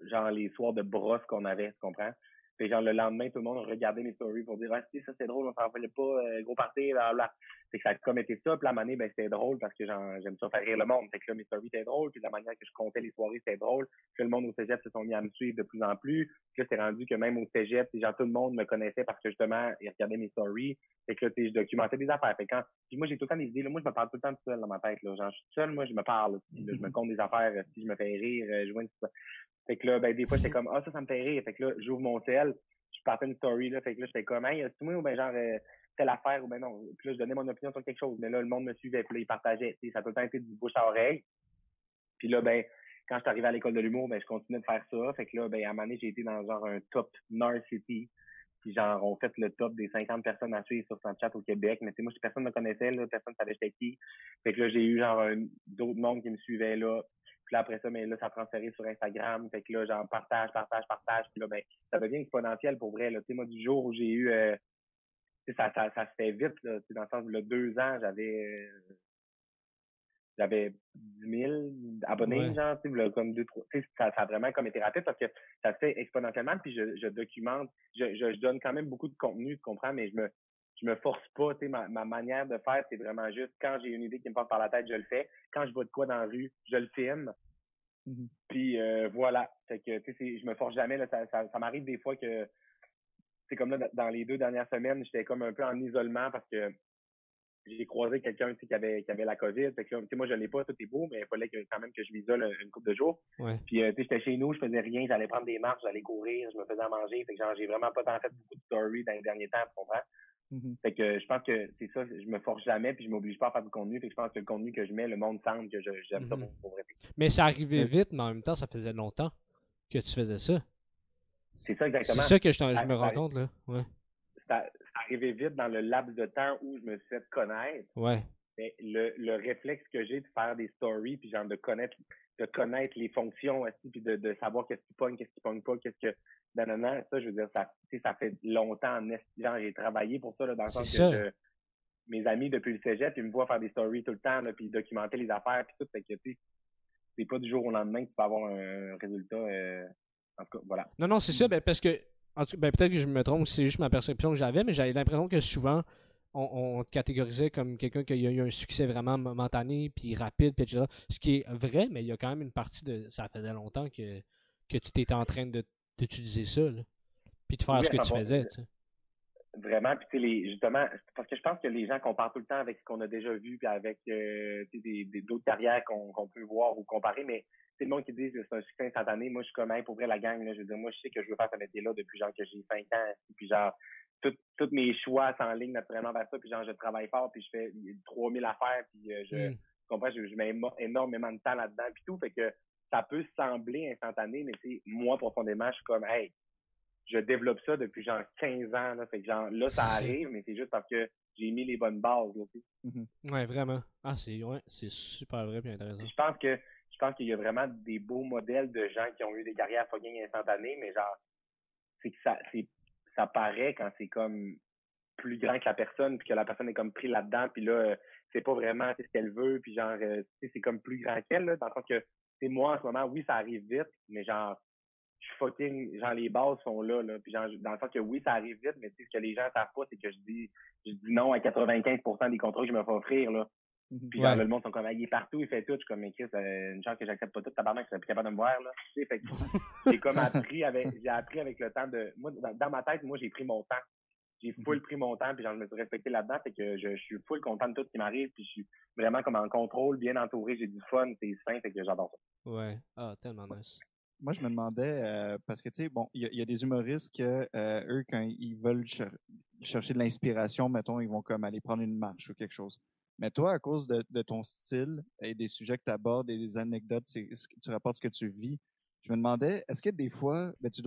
genre les soirs de brosse qu'on avait tu comprends? Puis genre, le lendemain, tout le monde regardait mes stories pour dire, ah, si, ça c'est drôle, on s'en rappelait pas, euh, gros là, là. Fait que ça a comme ça. Puis la manière, ben, c'était drôle parce que j'aime ça faire rire le monde. Fait que là, mes stories étaient drôles. Puis la manière que je comptais les soirées, c'était drôle. Puis le monde au cégep se sont mis à me suivre de plus en plus. Puis là, c'est rendu que même au cégep, genre, tout le monde me connaissait parce que justement, ils regardaient mes stories. Fait que là, je documentais des affaires. Fait quand, puis moi, j'ai tout le temps des idées. Là, moi, je me parle tout le temps tout seul dans ma tête. Là. Genre, je suis seul, moi, je me parle. je me compte des affaires. Si je me fais rire, je vois une... Fait que là, ben, des fois, j'étais comme, ah, ça, ça me fait rire. Fait que là, j'ouvre mon tel je partais une story, là, fait que là, j'étais comme, hey, tu moi, ou ben genre, euh, telle affaire, ou ben non. Puis là, je donnais mon opinion sur quelque chose, mais là, le monde me suivait, puis là, il partageait, ça a tout le temps été du bouche à oreille. Puis là, ben, quand je suis arrivé à l'école de l'humour, ben, je continuais de faire ça. Fait que là, ben, à un moment donné, j'ai été dans genre un top North City. Puis genre, on fait le top des 50 personnes à suivre sur Snapchat au Québec. Mais tu sais, moi, personne ne me connaissait, là, personne ne savait j'étais qui. Fait que là, j'ai eu genre d'autres mondes qui me suivaient là. Puis là, après ça, mais là, ça a transféré sur Instagram. Fait que là, genre, partage, partage, partage. Puis là, ben, ça devient exponentiel pour vrai. Là. Tu sais, moi, du jour où j'ai eu... Euh, ça, ça, ça se fait vite, là. dans le sens où, là, deux ans, j'avais... j'avais 10 000 abonnés, genre, tu sais, comme deux, trois. Tu sais, ça, ça, a vraiment comme été rapide parce que ça se fait exponentiellement. Puis je, je documente, je, je, je donne quand même beaucoup de contenu, tu comprends, mais je me je me force pas, tu sais, ma, ma manière de faire, c'est vraiment juste quand j'ai une idée qui me passe par la tête, je le fais. Quand je vois de quoi dans la rue, je le filme. Mm-hmm. Puis euh, voilà. Fait que tu sais, je me force jamais. Là, ça, ça, m'arrive des fois que c'est comme là, dans les deux dernières semaines, j'étais comme un peu en isolement parce que j'ai croisé quelqu'un qui avait qui avait la COVID. Fait que moi je l'ai pas, tout est beau, mais il fallait que, quand même que je m'isole une couple de jours. Puis euh, j'étais chez nous, je faisais rien, j'allais prendre des marches, j'allais courir, je me faisais à manger. Fait que genre j'ai vraiment pas tant fait beaucoup de stories dans les derniers temps, tu comprends? Mm-hmm. Fait que je pense que c'est ça, je me force jamais puis je m'oblige pas à faire du contenu. Fait que je pense que le contenu que je mets, le monde semble que j'aime ça mm-hmm. pour, vrai. Mais ça arrivait vite, mais en même temps, ça faisait longtemps que tu faisais ça. C'est ça exactement. C'est ça que je, je me rends compte là. Ouais. Ça, arrivait vite dans le laps de temps où je me suis fait connaître. Ouais. Mais le, le réflexe que j'ai de faire des stories puis genre de connaître de connaître les fonctions aussi puis de, de savoir qu'est-ce qui pogne, qu'est-ce qui pogne pas, qu'est-ce que non, ça, je veux dire, ça, ça fait longtemps, genre, j'ai travaillé pour ça, là, dans le sens que mes amis depuis le cégep, ils me voient faire des stories tout le temps, là, puis documenter les affaires, puis tout, fait que, tu c'est pas du jour au lendemain que tu peux avoir un résultat, euh, en tout cas, voilà. Non, non, c'est ça, ben, parce que, ben, peut-être que je me trompe, c'est juste ma perception que j'avais, mais j'avais l'impression que souvent, on, te catégorisait comme quelqu'un qui a eu un succès vraiment momentané, puis rapide, puis etc. Ce qui est vrai, mais il y a quand même une partie de. Ça faisait longtemps que, que tu étais en train d'utiliser ça, là. Puis de faire ce que tu faisais, tu sais. Vraiment, puis les, justement, parce que je pense que les gens comparent tout le temps avec ce qu'on a déjà vu, puis avec euh, des, d'autres carrières qu'on, peut voir ou comparer, mais c'est le monde qui dit que c'est un succès instantané. Moi, je suis comme, pour vrai, la gang, là, je veux dire, moi, je sais que je veux faire ce métier-là depuis genre que j'ai 5 ans, puis genre, tous mes choix sont en ligne naturellement vers ça, puis genre, je travaille fort, puis je fais 3000 affaires, puis euh, je, mm. comprends, je, je, mets énormément de temps là-dedans, puis tout, fait que ça peut sembler instantané, mais c'est moi profondément, je suis comme hey, je développe ça depuis genre 15 ans. Là, fait que genre là, ça arrive, mais c'est juste parce que j'ai mis les bonnes bases. Là, mm-hmm. Ouais, vraiment. Ah, c'est ouais, c'est super vrai et intéressant. Je pense que je pense qu'il y a vraiment des beaux modèles de gens qui ont eu des carrières fucking instantanées, mais genre c'est que ça c'est ça paraît quand c'est comme plus grand que la personne, puis que la personne est comme pris là-dedans, puis là, c'est pas vraiment ce qu'elle veut, puis genre, euh, c'est comme plus grand qu'elle, dans le sens que c'est moi en ce moment, oui, ça arrive vite, mais genre, je suis fucking, genre, les bases sont là, là. Puis genre, dans le sens que oui, ça arrive vite, mais tu sais, ce que les gens savent pas, c'est que je dis, je dis non à 95% des contrats que je me fais offrir, là. Mhm. Puis genre, le monde sont comme, il est partout, il fait tout. Je suis comme, mais Chris, euh, une chance que j'accepte pas tout, tabarnak, je serais plus capable de me voir, là. Tu sais, fait que j'ai comme appris avec, j'ai appris avec le temps de, moi, dans, ma tête, moi, j'ai pris mon temps. J'ai mhm. full pris mon temps, puis genre, je me suis respecté là-dedans, fait que je, je, suis full content de tout ce qui m'arrive, puis je suis vraiment comme en contrôle, bien entouré, j'ai du fun, c'est sain, fait que j'adore ça. Ouais, ah, tellement nice. Moi, je me demandais, euh, parce que, tu sais, bon, il y, a des humoristes que, euh, eux, quand ils veulent chercher de l'inspiration, mettons, ils vont comme aller prendre une marche ou quelque chose. Mais toi, à cause de, ton style et des sujets que tu abordes et des anecdotes, tu rapportes ce que tu vis, je me demandais, est-ce que des fois, ben tu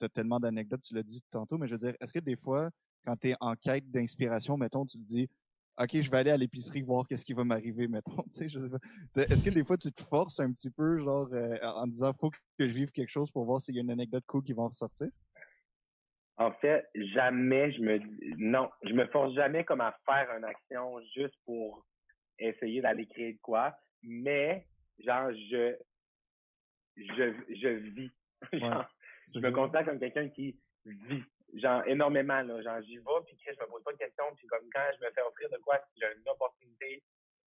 as tellement d'anecdotes, tu l'as dit tantôt, mais je veux dire, est-ce que des fois, quand tu es en quête d'inspiration, mettons, tu te dis, OK, je vais aller à l'épicerie voir qu'est-ce qui va m'arriver, mettons, tu sais. Est-ce que des fois, tu te forces un petit peu, genre, euh, en disant, faut que je vive quelque chose pour voir s'il y a une anecdote cool qui va en ressortir? En fait, jamais je me non, je me force jamais comme à faire une action juste pour essayer d'aller créer de quoi, mais genre je je, je vis. je me considère comme quelqu'un qui vis. Genre, énormément, là. Genre, j'y vais, puis je me pose pas de questions, puis comme quand je me fais offrir de quoi, si j'ai une opportunité,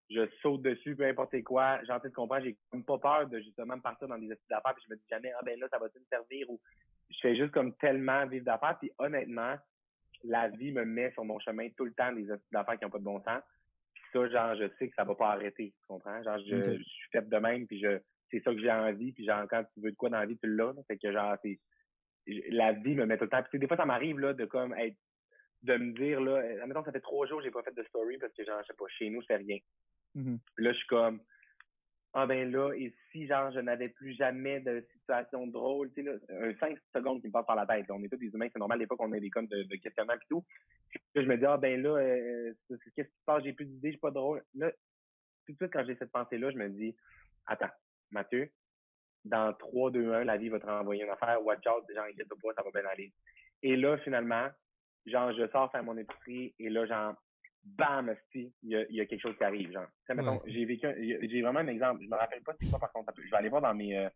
je saute dessus, peu importe quoi. Genre, tu comprends, j'ai comme pas peur de justement me partir dans des études d'affaires, puis je me dis jamais, ah ben là, ça va me servir, ou je fais juste comme tellement vivre d'affaires, puis honnêtement, la vie me met sur mon chemin tout le temps des d'affaires qui ont pas de bon sens. Puis ça, genre, je sais que ça va pas arrêter, tu comprends? Genre, je, je suis fait de même, puis je, c'est ça que j'ai envie, puis genre, quand tu veux de quoi dans la vie, tu l'as, fait que genre, c'est, la vie me met tout le temps. Puis des fois, ça m'arrive, là, de comme être, de me dire, là, admettons, ça fait trois jours que j'ai pas fait de story parce que, genre, je sais pas, chez nous, je fais rien. Mhm. Là, je suis comme, ah ben là, et si, genre, je n'avais plus jamais de situation drôle, tu sais, un 5 secondes qui me passe par la tête. On est tous des humains, c'est normal, à l'époque, on a des comme de, de questionnement et tout. Puis là, je me dis, ah ben là, euh, qu'est-ce qui se passe, j'ai plus d'idées, je suis pas drôle. Là, tout de suite, quand j'ai cette pensée-là, je me dis, attends, Mathieu, dans 3, 2, 1, la vie va te renvoyer une affaire, watch out, genre, inquiète pas, ça va bien aller. Et là, finalement, genre, je sors faire mon épicerie, et là, genre, bam, il y a, y a quelque chose qui arrive, genre. mettons, j'ai vécu, j'ai vraiment un exemple, je me rappelle pas c'est quoi par contre, je vais aller voir dans mes, euh,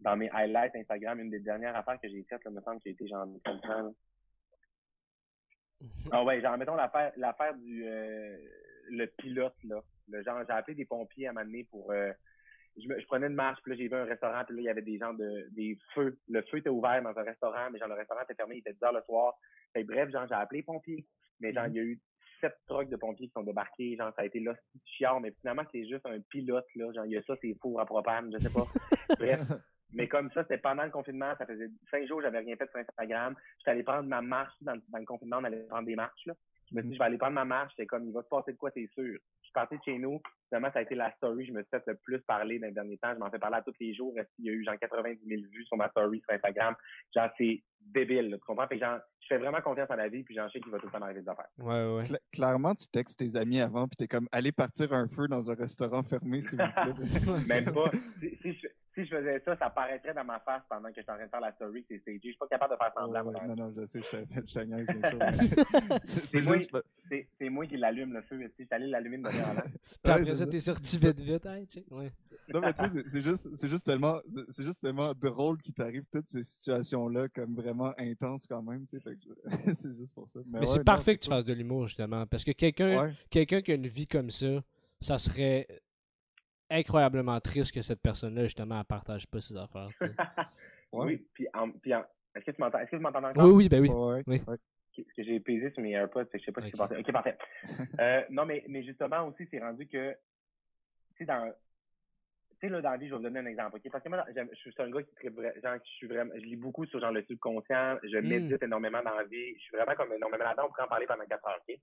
dans mes highlights Instagram, une des dernières affaires que j'ai faites, là, me semble, qui a été genre, comme Ah ouais, genre, mettons l'affaire, l'affaire du, euh, le pilote, là. Le genre, j'ai appelé des pompiers à m'amener pour, euh, je, je, prenais une marche, puis là, j'ai vu un restaurant, puis là, il y avait des gens de, des feux. Le feu était ouvert dans un restaurant, mais genre, le restaurant était fermé, il était 10 heures le soir. Fait, bref, genre, j'ai appelé les pompiers. Mais genre, il y a eu sept trucks de pompiers qui sont débarqués. Genre, ça a été là, chiant, mais finalement, c'est juste un pilote, là. Genre, il y a ça, c'est four à propane, je sais pas. bref. Mais comme ça, c'était pendant le confinement, ça faisait cinq jours, j'avais rien fait sur Instagram. J'étais allé prendre ma marche dans, dans le confinement, on allait prendre des marches, là. Je me suis dit, je vais aller prendre ma marche. C'est comme, il va se passer de quoi, c'est sûr. Je suis parti de chez nous. Finalement, ça a été la story. Je me suis fait le plus parler dans les derniers temps. Je m'en fais parler à tous les jours. Il y a eu genre 90 000 vues sur ma story sur Instagram? Genre, c'est débile, tu comprends? Fait genre, je fais vraiment confiance à la vie, puis j'en sais qu'il va tout le temps arriver des affaires. Ouais, ouais. clairement, tu textes tes amis avant, puis t'es comme, allez partir un feu dans un restaurant fermé, s'il vous plaît. Même pas. Si, je, si je faisais ça, ça paraîtrait dans ma face pendant que je suis en train de faire la story, c'est stagé. Je suis pas capable de faire semblant. Oh, non, non, je sais, je sûr. c'est moi, juste... moi, qui l'allume le feu. Je suis allé l'allumer de manière Puis après ça, t'es sorti vite, vite. Hein, ouais. Non, mais tu sais, c'est juste, juste, tellement, c'est juste tellement drôle qu'il t'arrive toutes ces situations-là comme vraiment intenses quand même. Tu sais, c'est juste pour ça. Mais, c'est parfait que tu fasses de l'humour, justement. Parce que quelqu'un quelqu'un qui a une vie comme ça, ça serait incroyablement triste que cette personne-là, justement, ne partage pas ses affaires. Oui, puis, puis est-ce que tu m'entends est-ce que m'entends encore? Oui, oui, ben oui. oui. Parce que j'ai pesé sur mes AirPods, je sais pas ce qui s'est passé. Ok, parfait. euh, non, mais, mais justement aussi, c'est rendu que, tu sais, dans, tu sais, là, dans la vie, je vais vous donner un exemple, ok? Parce que moi, je suis un gars qui genre, je suis vraiment, je lis beaucoup sur, genre, le subconscient, je hmm. médite énormément dans la vie, je suis vraiment comme énormément là-dedans, on pourrait en parler pendant quatre heures, ok?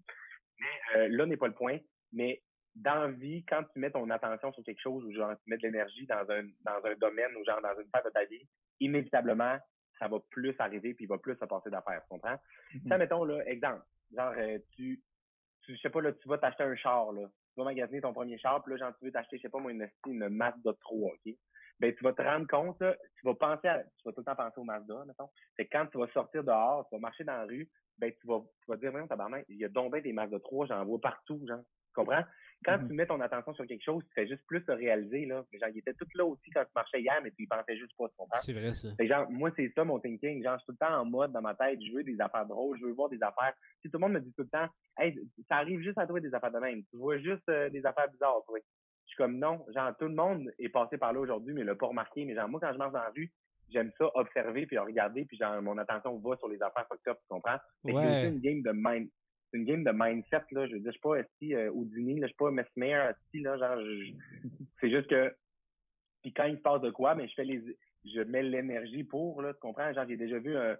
Mais, euh, là n'est pas le point, mais dans vie, quand tu mets ton attention sur quelque chose ou genre tu mets de l'énergie dans un dans un domaine ou genre dans une phase de ta vie, inévitablement, ça va plus arriver puis il va plus se passer d'affaires, tu comprends? Mm Ça, mettons, là, exemple, genre, euh, tu, tu, je sais pas, là, tu vas t'acheter un char, là. Tu vas magasiner ton premier char, puis là, genre, tu veux t'acheter, je sais pas, moi, une, une Mazda 3, OK? Ben, tu vas te rendre compte, tu vas penser à, tu vas tout le temps penser au Mazda, mettons. C'est quand tu vas sortir dehors, tu vas marcher dans la rue, ben, tu vas, tu vas dire, même, tabarnak, il y a donc des Mazda 3, j'en vois partout, genre. Tu comprends? Quand mm-hmm. tu mets ton attention sur quelque chose, tu fais juste plus le réaliser, là. Genre, il était tout là aussi quand tu marchais hier, mais tu y pensais juste pas, tu comprends? C'est vrai, ça. genre, moi, c'est ça mon thinking. Genre, je suis tout le temps en mode dans ma tête, je veux des affaires drôles, je veux voir des affaires. Si tout le monde me dit tout le temps, hey, ça arrive juste à toi des affaires de même. Tu vois juste euh, des affaires bizarres, toi. Je suis comme non, genre, tout le monde est passé par là aujourd'hui, mais l'a pas remarqué. Mais genre, moi, quand je marche dans la rue, j'aime ça observer puis regarder puis genre mon attention va sur les affaires fucked up, tu comprends? C'est ouais. une game de mind c'est une game de mindset, là. Je veux dire, je suis pas assis euh, au là. Je suis pas Mesmer assis, là. Genre, c'est juste que, puis quand il se passe de quoi, mais je fais les, je mets l'énergie pour, là. Tu comprends? Genre, j'ai déjà vu un,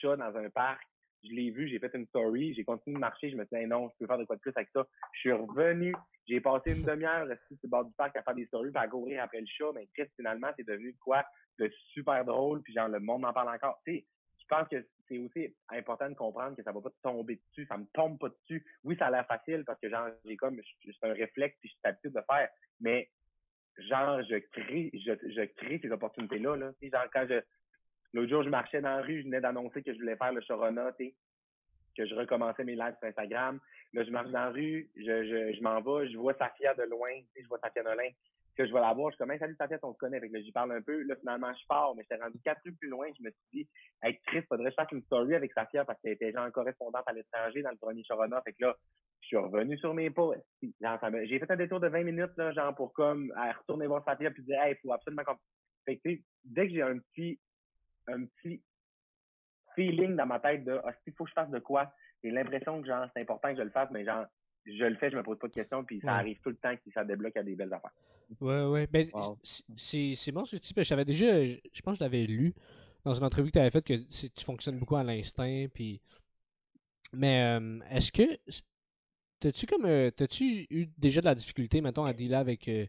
chat dans un parc. Je l'ai vu, j'ai fait une story, j'ai continué de marcher, je me suis dit, non, je peux faire de quoi de plus avec ça. Je suis revenu, j'ai passé une demi-heure sur le bord du parc à faire des stories, puis à courir après le chat, mais Chris, finalement, c'est devenu quoi de super drôle, puis genre, le monde en parle encore. Tu sais, pense que c'est aussi important de comprendre que ça va pas tomber dessus, ça me tombe pas dessus. Oui, ça a l'air facile parce que genre j'ai comme c'est un réflexe puis je suis habitué de faire, mais genre je crée je, je crée ces opportunités là genre quand je l'autre jour je marchais dans la rue, je venais d'annoncer que je voulais faire le Sharona, que je recommençais mes lives sur Instagram. Là, je marche dans la rue, je, je, je m'en vais, je vois Safia de loin, je vois Safia Nolin. Que je vais la voir. Je suis comme, salut, Safia, on se connaît. Fait que j'y parle un peu. Là, finalement, je pars, mais j'étais rendu quatre rues plus loin. Je me suis dit, hey, Chris, faudrait que je fasse une story avec Safia parce qu'elle était genre correspondante à l'étranger dans le premier Corona. Fait que là, je suis revenu sur mes pas. J'ai fait un détour de 20 minutes, là, genre, pour comme, retourner voir Safia puis dire, hey, il faut absolument comme. Fait que, dès que j'ai un petit, un petit feeling dans ma tête de, ah, il faut que je fasse de quoi, j'ai l'impression que, genre, c'est important que je le fasse, mais genre, je le fais, je me pose pas de questions, puis ça arrive tout le temps que ça débloque à des belles affaires. Ouais, ouais. Ben, c'est bon ce que tu dis. Je savais déjà, je, pense que je l'avais lu dans une entrevue que tu avais faite que tu fonctionnes beaucoup à l'instinct. Puis... Mais euh, est-ce que. T'as-tu comme. Euh, t'as-tu eu déjà de la difficulté, mettons, à dealer avec, euh,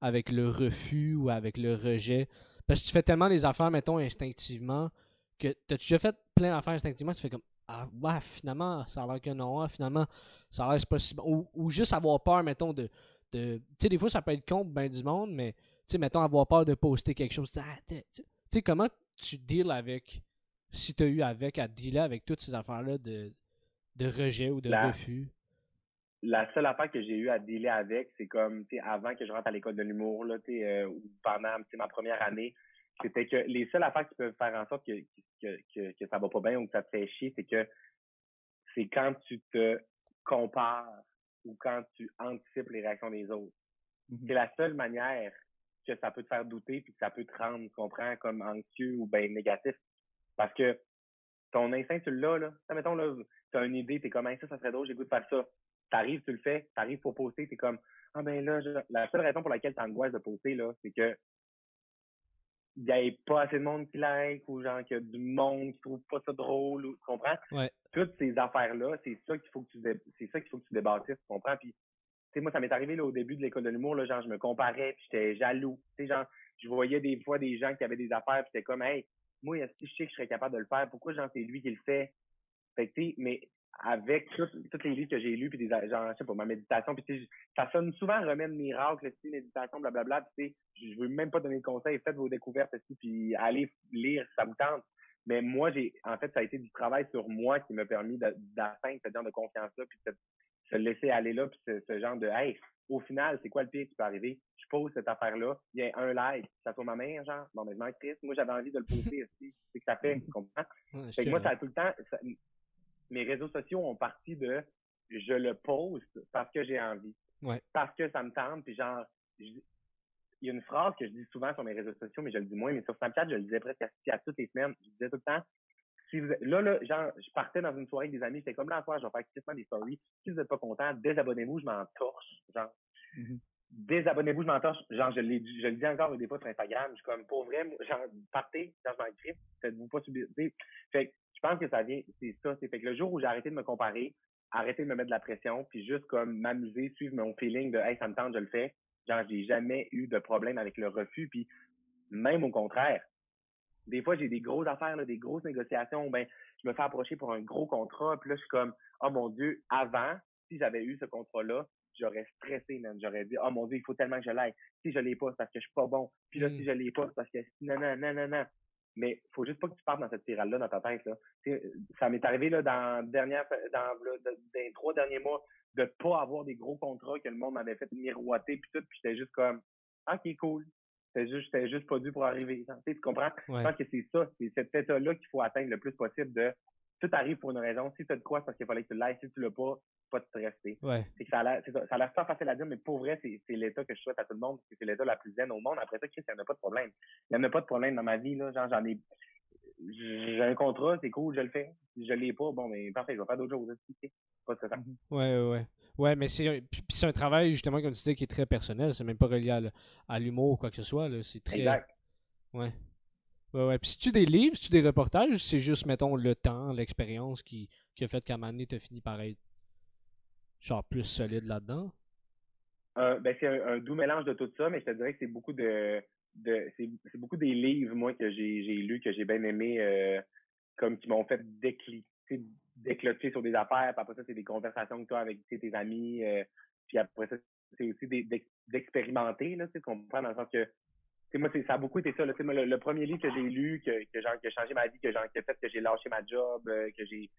avec le refus ou avec le rejet? Parce que tu fais tellement des affaires, mettons, instinctivement, que t'as-tu déjà fait plein d'affaires instinctivement, tu fais comme ah, ouais, finalement, ça a l'air que non, hein, finalement, ça a l'air possible. Ou, ou juste avoir peur, mettons, de. De tu sais, des fois, ça peut être con ben du monde, mais, tu sais, mettons, avoir peur de poster quelque chose. Ah, tu sais, comment tu deals avec. Si tu as eu avec à dealer avec toutes ces affaires-là de, de rejet ou de refus? La seule affaire que j'ai eu à dealer avec, c'est comme, tu sais, avant que je rentre à l'école de l'humour, là, tu sais, euh, ou pendant ma première année, c'était que les seules affaires qui peuvent faire en sorte que, que, que, que ça va pas bien ou que ça te fait chier, c'est que c'est quand tu te compares ou quand tu anticipes les réactions des autres. Mm-hmm. C'est la seule manière que ça peut te faire douter puis que ça peut te rendre, tu comprends, comme anxieux ou bien négatif. Parce que ton instinct, tu l'as, là. Ça, mettons, là, t'as une idée, t'es comme, ça, ça serait drôle, j'ai goût de faire ça. T'arrives, tu le fais, t'arrives pour poster, t'es comme, ah ben là, la seule raison pour laquelle t'angoisses de poster, là, c'est que il n'y a pas assez de monde qui like ou genre qu'il y a du monde qui trouve pas ça drôle ou tu comprends? Ouais. Toutes ces affaires-là, c'est ça qu'il faut que tu c'est ça qu'il faut que tu débâtisses, tu comprends? Puis tu sais, moi, ça m'est arrivé là, au début de l'école de l'humour, là, genre je me comparais puis j'étais jaloux. Tu sais, genre, je voyais des fois des gens qui avaient des affaires puis j'étais comme Hey, moi, si je sais que je serais capable de le faire, pourquoi genre c'est lui qui le fait? Fait que tu sais, mais avec tous les livres que j'ai lus, puis des genre, je sais pas, ma méditation, puis ça sonne souvent remède miracle, tu méditation, blablabla, puis je veux même pas donner de conseils, faites vos découvertes, puis allez lire, ça vous tente. Mais moi, j'ai, en fait, ça a été du travail sur moi qui m'a permis d'atteindre ce genre de confiance-là, puis de se laisser aller là, puis ce, genre de, hey, au final, c'est quoi le pire qui peut arriver? Je pose cette affaire-là, il y a un like, ça soit ma mère, genre, bon, mais je triste. Moi, j'avais envie de le poster aussi. C'est que ça fait, tu comprends? fait que moi, ça a tout le temps, mes réseaux sociaux ont parti de je le poste parce que j'ai envie. Parce que ça me tente, puis genre, il y a une phrase que je dis souvent sur mes réseaux sociaux, mais je le dis moins, mais sur Snapchat, je le disais presque à, toutes les semaines. Je disais tout le temps, si vous, là, là, genre, je partais dans une soirée avec des amis, j'étais comme là, soir, je vais faire activement des stories. Si vous n'êtes pas content, désabonnez-vous, je m'en torche. Genre, mm-hmm. désabonnez-vous, je m'en torche. Genre, je, je le dis encore des fois sur Instagram, je suis comme, pour vrai, genre, partez, genre, je m'en faites-vous pas subir. Fait pense que ça vient, c'est ça. C'est fait que le jour où j'ai arrêté de me comparer, arrêté de me mettre de la pression, puis juste comme m'amuser, suivre mon feeling de hey, ça me tente, je le fais. Genre, j'ai jamais eu de problème avec le refus, puis même au contraire. Des fois, j'ai des grosses affaires, là, des grosses négociations, ben, je me fais approcher pour un gros contrat, puis là, je suis comme, oh mon Dieu, avant, si j'avais eu ce contrat-là, j'aurais stressé, man. J'aurais dit, oh mon Dieu, il faut tellement que je l'aille. Si je l'ai pas, c'est parce que je suis pas bon. Puis là, si mm. je l'ai pas, c'est parce que non, non, non, non, non. Mais faut juste pas que tu partes dans cette spirale-là dans ta tête. Là. ça m'est arrivé là, dans, dernière, dans, les trois derniers mois de pas avoir des gros contrats que le monde m'avait fait miroiter puis tout, puis j'étais juste comme OK, cool. C'était juste, j'étais juste pas dû pour arriver. Tu, comprends? Je pense que c'est ça, c'est cet état-là qu'il faut atteindre le plus possible de tout arrive pour une raison. Si tu as de quoi, c'est parce qu'il fallait que tu l'ailles. Si tu l'as pas, pas de. Ouais. C'est que ça a l'air, ça a facile à dire, mais pour vrai, c'est, l'état que je souhaite à tout le monde. C'est l'état la plus zen au monde. Après ça, Chris, il n'y en a pas de problème. Il n'y en a pas de problème dans ma vie, là. Genre, j'en ai, j'ai un contrat, c'est cool, je le fais. Si je l'ai pas, bon, mais parfait, je vais faire d'autres choses aussi. Pas ça. Mhm. Ouais, ouais, ouais. Ouais, mais c'est un, c'est un travail, justement, comme tu disais, qui est très personnel. C'est même pas relié à, l'humour ou quoi que ce soit. C'est très. Exact. Ouais. Ouais, ouais. Puis si tu des livres, si tu des reportages, c'est juste, mettons, le temps, l'expérience qui, qui a fait qu'à un moment donné, tu as fini par être genre plus solide là-dedans? Euh, ben, c'est un, doux mélange de tout ça, mais je te dirais que c'est beaucoup de, de c'est, beaucoup des livres, moi, que j'ai, j'ai lus, que j'ai bien aimé, euh, comme qui m'ont fait décliquer, décloter sur des affaires. Puis après ça, c'est des conversations que as avec tes amis. Euh, puis après ça, c'est aussi des, d'expérimenter, là, tu comprends, dans le sens que moi, ça a beaucoup été ça. Le, premier livre que j'ai lu, que, que, genre, a changé ma vie, que, genre, fait que j'ai lâché ma job, que j'ai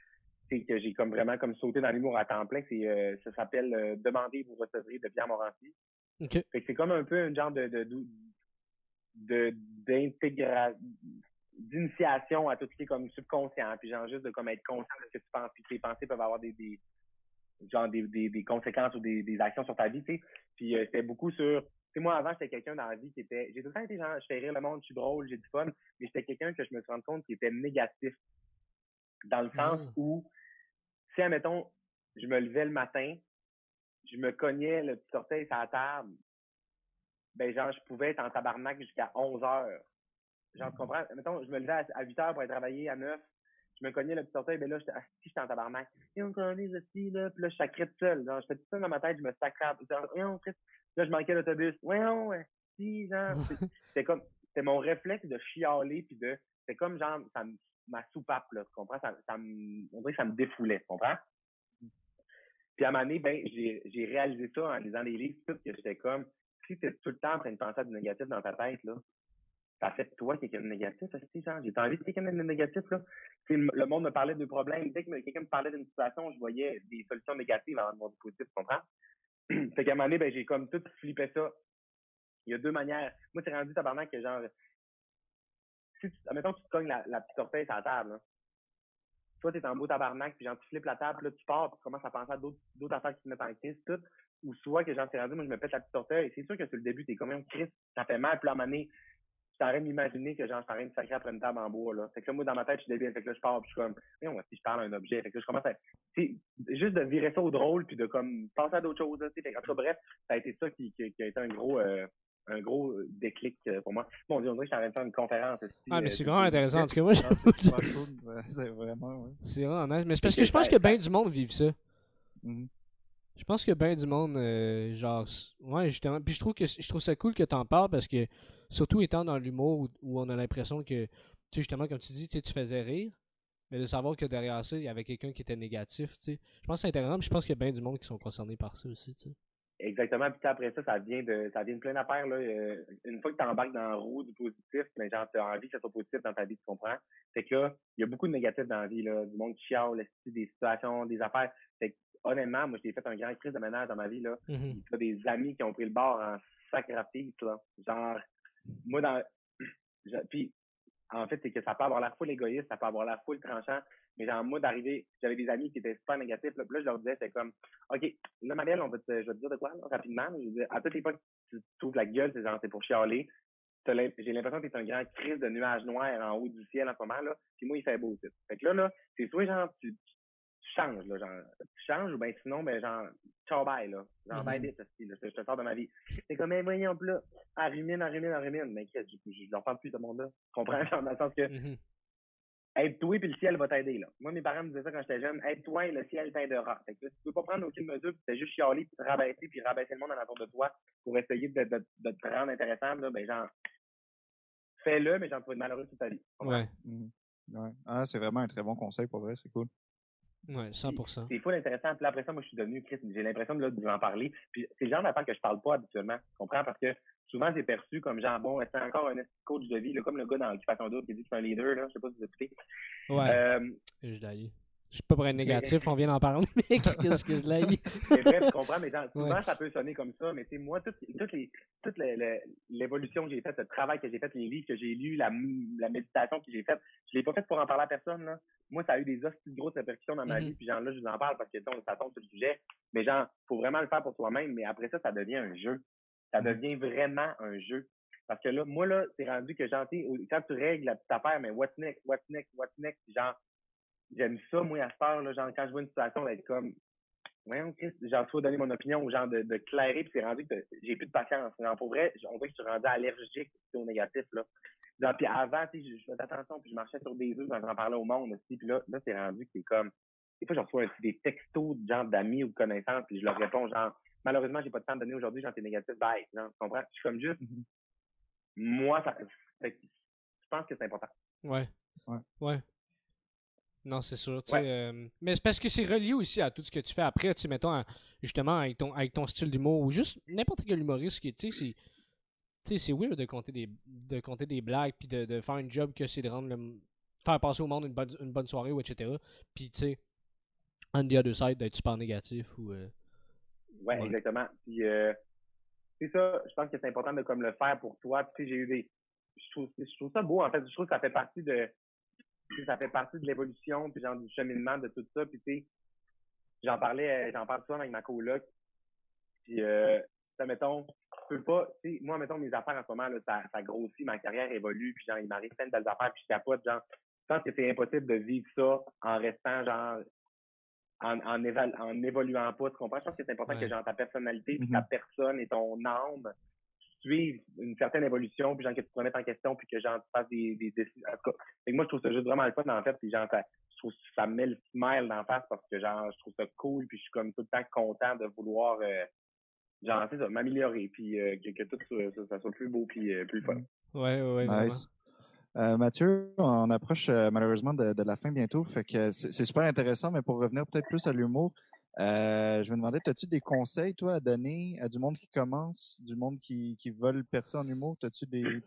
que j'ai comme vraiment comme sauté dans l'humour à temps plein. C'est, euh, ça s'appelle euh, Demandez, vous recevrez de Pierre Morancy. OK. Fait que c'est comme un peu un genre de, de, de, d'intégration, d'initiation à tout ce qui est comme subconscient, puis genre juste de comme être conscient de ce que tu penses, puis que tes pensées peuvent avoir des, des genre des, des, des conséquences ou des, des actions sur ta vie, tu sais. Puis euh, c'était beaucoup sur, tu moi avant j'étais quelqu'un dans la vie qui était, j'ai tout le temps été genre, je fais rire le monde, je suis drôle, j'ai du fun, mais j'étais quelqu'un que je me suis rendu compte qui était négatif, dans le sens Mm. où, si admettons, je me levais le matin, je me cognais le petit orteil sur la table, ben genre je pouvais être en tabarnak jusqu'à 11 heures. Genre, tu comprends? Mettons, je me levais à, à 8 heures pour aller travailler à 9. Je me cognais le petit orteil, ben là, j'étais, ah, si, j'étais en tabarnak. Et on connaît aussi, là. Puis là, je sacrais tout seul. Genre, je fais tout ça dans ma tête, je me sacrais. Genre. Là, je manquais l'autobus. Voyons, ouais. Si, genre. C'est- C'était comme, c'était mon réflexe de chialer puis de, c'est comme genre, ça me, ma soupape, là. Tu comprends? Ça, me, on dirait ça me défoulait. Tu comprends? Puis à un moment donné, ben, j'ai, réalisé ça en lisant des livres, tout, que j'étais comme, si t'es tout le temps en train de penser à du négatif dans ta tête, là, ça fait de toi quelqu'un de négatif, genre, j'ai envie de quelqu'un de négatif, là. Le monde me parlait de problèmes. Dès que quelqu'un me parlait d'une situation, je voyais des solutions négatives avant de voir du positif, tu comprends? fait qu'à un moment donné, ben, j'ai comme tout flippé ça. Il y a deux manières. Moi, c'est rendu tabarnak que genre, si tu, tu te cognes la, petite orteil sur la table, là. Toi, t'es en beau tabarnak, puis genre, tu flippes la table, puis là, tu pars, puis tu commences à penser à d'autres, affaires qui te mettent en crise, tout. Ou soit que genre, c'est rendu, moi, je me pète la petite orteil. C'est sûr que sur le début, t'es quand même Chris, ça fait mal, puis à un moment donné, m'imaginer que genre, je train de sacrer après une table en bois, là. Fait que là, moi, dans ma tête, je suis débile. Fait que là, je pars, puis je suis comme, si je parle à un objet. Fait que là, je commence à, sais, juste de virer ça au drôle, puis de comme, penser à d'autres choses, là. Fait que, en tout cas, bref, ça a été ça qui a été un gros, euh, un gros déclic euh, pour moi. Mon Dieu, on dirait que je suis en train de faire une conférence. Ah, mais euh, c'est vraiment intéressant. En tout cas, moi, je- C'est vraiment, ouais. c'est vraiment nice. Mais c'est parce que je pense ça- que ça- bien du monde vivent ça. Mhm. Je pense que bien du monde, euh, genre, ouais, justement. Puis je trouve que je trouve ça cool que t'en parles parce que, surtout étant dans l'humour où, où on a l'impression que, tu sais, justement, comme tu dis, tu sais, tu faisais rire, mais de savoir que derrière ça, il y avait quelqu'un qui était négatif, tu sais. Je pense que c'est intéressant, puis je pense qu'il y a bien du monde qui sont concernés par ça aussi, tu sais. Exactement. Puis après ça, ça vient de ça vient de plein d'affaires. Là. Euh, Une fois que tu embarques dans la roue du positif, mais genre tu as envie que ça soit positif dans ta vie, tu comprends? Fait que là, il y a beaucoup de négatifs dans la vie, là, du monde qui chiale, des situations, des affaires. Fait que, honnêtement, moi j'ai fait un grand crise de ménage dans ma vie. Là. Mhm. T'as des amis qui ont pris le bord en sacrifice, là. Genre, moi dans je- puis en fait, c'est que ça peut avoir l'air full égoïste, ça peut avoir l'air full tranchant, mais genre, moi, d'arriver, j'avais des amis qui étaient super négatifs, là, là, je leur disais, c'est comme, OK, là, Marielle, on va te, je vais te dire de quoi, rapidement, à toutes les fois que tu trouves la gueule, c'est genre, c'est pour chialer, j'ai l'impression que t'es un grand crise de nuages noirs en haut du ciel en ce moment, là, puis moi, il fait beau, aussi. Fait que là, là, c'est soit, genre, tu, tu changes, là, genre, tu changes, ou ben sinon, ben, genre, ciao, bye, là, genre, Mhm. bye, vite, esti, là, je, je te sors de ma vie. C'est comme, mais voyons, puis là, elle rumine, elle rumine, elle rumine, mais qu'est-ce que je, leur parle plus de ce monde-là. Tu comprends? Genre, dans le sens que, Mhm. aide-toi puis le ciel va t'aider, là. Moi, mes parents me disaient ça quand j'étais jeune, aide-toi et le ciel t'aidera. Fait que là, tu peux pas prendre aucune mesure, puis t'es juste chialer, puis te rabaisser, puis rabaisser le monde autour de toi pour essayer de, de, de te rendre intéressant, là, ben, genre, fais-le, mais genre, tu vas être malheureux toute ta vie. Ouais, Mhm. Ouais. Ah, c'est vraiment un très bon conseil pour vrai, c'est cool. Ouais, 100%. C'est full intéressant. Puis après ça, moi, je suis devenu Chris. J'ai l'impression de, là, de vous en parler. Puis c'est le genre d'affaires que je parle pas habituellement. Tu comprends? Parce que souvent, c'est perçu comme genre, bon, c'est encore un coach de vie, là, comme le gars dans l'occupation d'autres qui dit que c'est un leader, là. Je sais pas si vous écoutez. Ouais, Euh, je. Je suis pas pour être négatif, on vient d'en parler, mais qu'est-ce que je l'ai c'est vrai, tu comprends, mais souvent, Ouais. ça peut sonner comme ça, mais c'est moi, toute, toute, les, toute le- le- l'évolution que j'ai faite, le travail que j'ai fait, les livres que j'ai lus, la, la méditation que j'ai faite, je l'ai pas faite pour en parler à personne, là. Moi, ça a eu des hosties grosses répercussions dans ma Mhm. vie, puis genre, là, je vous en parle parce que, ça tombe sur le sujet, mais genre, faut vraiment le faire pour soi-même, mais après ça, ça devient un jeu. Ça Mhm. devient vraiment un jeu. Parce que là, moi, là, c'est rendu que, au- quand tu règles la petite affaire, mais what's next, what's next, what's next, genre, j'aime ça, moi, à heure, là, genre, quand je vois une situation, d'être comme, voyons, Chris, genre, soit donner mon opinion ou genre de, de clairer, puis c'est rendu que j'ai plus de patience. Genre, pour vrai, on dirait que je suis rendu allergique au négatif, là. Genre, puis avant, tu sais, je, je faisais attention, puis je marchais sur des œufs quand j'en parlais au monde aussi, puis là, là, c'est rendu que c'est comme, des fois, je reçois un- des textos de genre d'amis ou de connaissances, puis je leur réponds, genre, malheureusement, j'ai pas de temps de donner aujourd'hui, genre, t'es négatif, bye. Genre, tu comprends? Je suis comme juste, Mhm. moi, ça, fait que je pense que c'est important. Ouais. Ouais. Ouais. Non, c'est sûr. Ouais. euh, mais c'est parce que c'est relié aussi à tout ce que tu fais après, tu sais, mettons, à- justement, avec ton, avec ton style d'humour, ou juste n'importe quel humoriste qui, tu sais, c'est. Tu sais, c'est weird de compter des, de compter des blagues, puis de, de faire un job que c'est de rendre le. faire passer au monde une bonne, une bonne soirée, ou etc. Puis, tu sais, on the other side, d'être super négatif, ou. euh, Ouais, Ouais. exactement. Puis, euh, c'est ça, je pense que c'est important de comme le faire pour toi. Tu sais, j'ai eu des, je trouve, je trouve ça beau en fait. Je trouve que ça fait partie de, ça fait partie de l'évolution puis genre du cheminement de tout ça. Puis tu sais, j'en parlais, j'en parle souvent avec ma coloc. Puis euh, ça mettons, je peux pas, tu sais, moi mettons mes affaires en ce moment là, ça, ça grossit, ma carrière évolue, puis genre il m'arrive plein de belles affaires, puis je capote genre. Je pense que c'est impossible de vivre ça en restant genre en, en, évoluant pas, tu comprends? Je pense que c'est important Ouais. que genre ta personnalité, puis ta personne et ton âme une certaine évolution, puis genre que tu te remettes en question, puis que genre tu fasses des, des décisions. En tout cas, fait que moi je trouve ça juste vraiment le fun en fait, puis genre ça, je trouve que ça me met le smile la face parce que genre je trouve ça cool, puis je suis comme tout le temps content de vouloir euh, genre c'est ça, m'améliorer, puis euh, que, que tout ça, ça, ça soit plus beau puis euh, plus fun. Ouais, ouais, ouais. Nice. Euh, Mathieu, on approche euh, malheureusement de, de la fin bientôt. Fait que c'est c'est super intéressant, mais pour revenir peut-être plus à l'humour, euh, je me demandais, as-tu des conseils, toi, à donner à du monde qui commence, du monde qui, qui veulent percer en humour? As-tu des.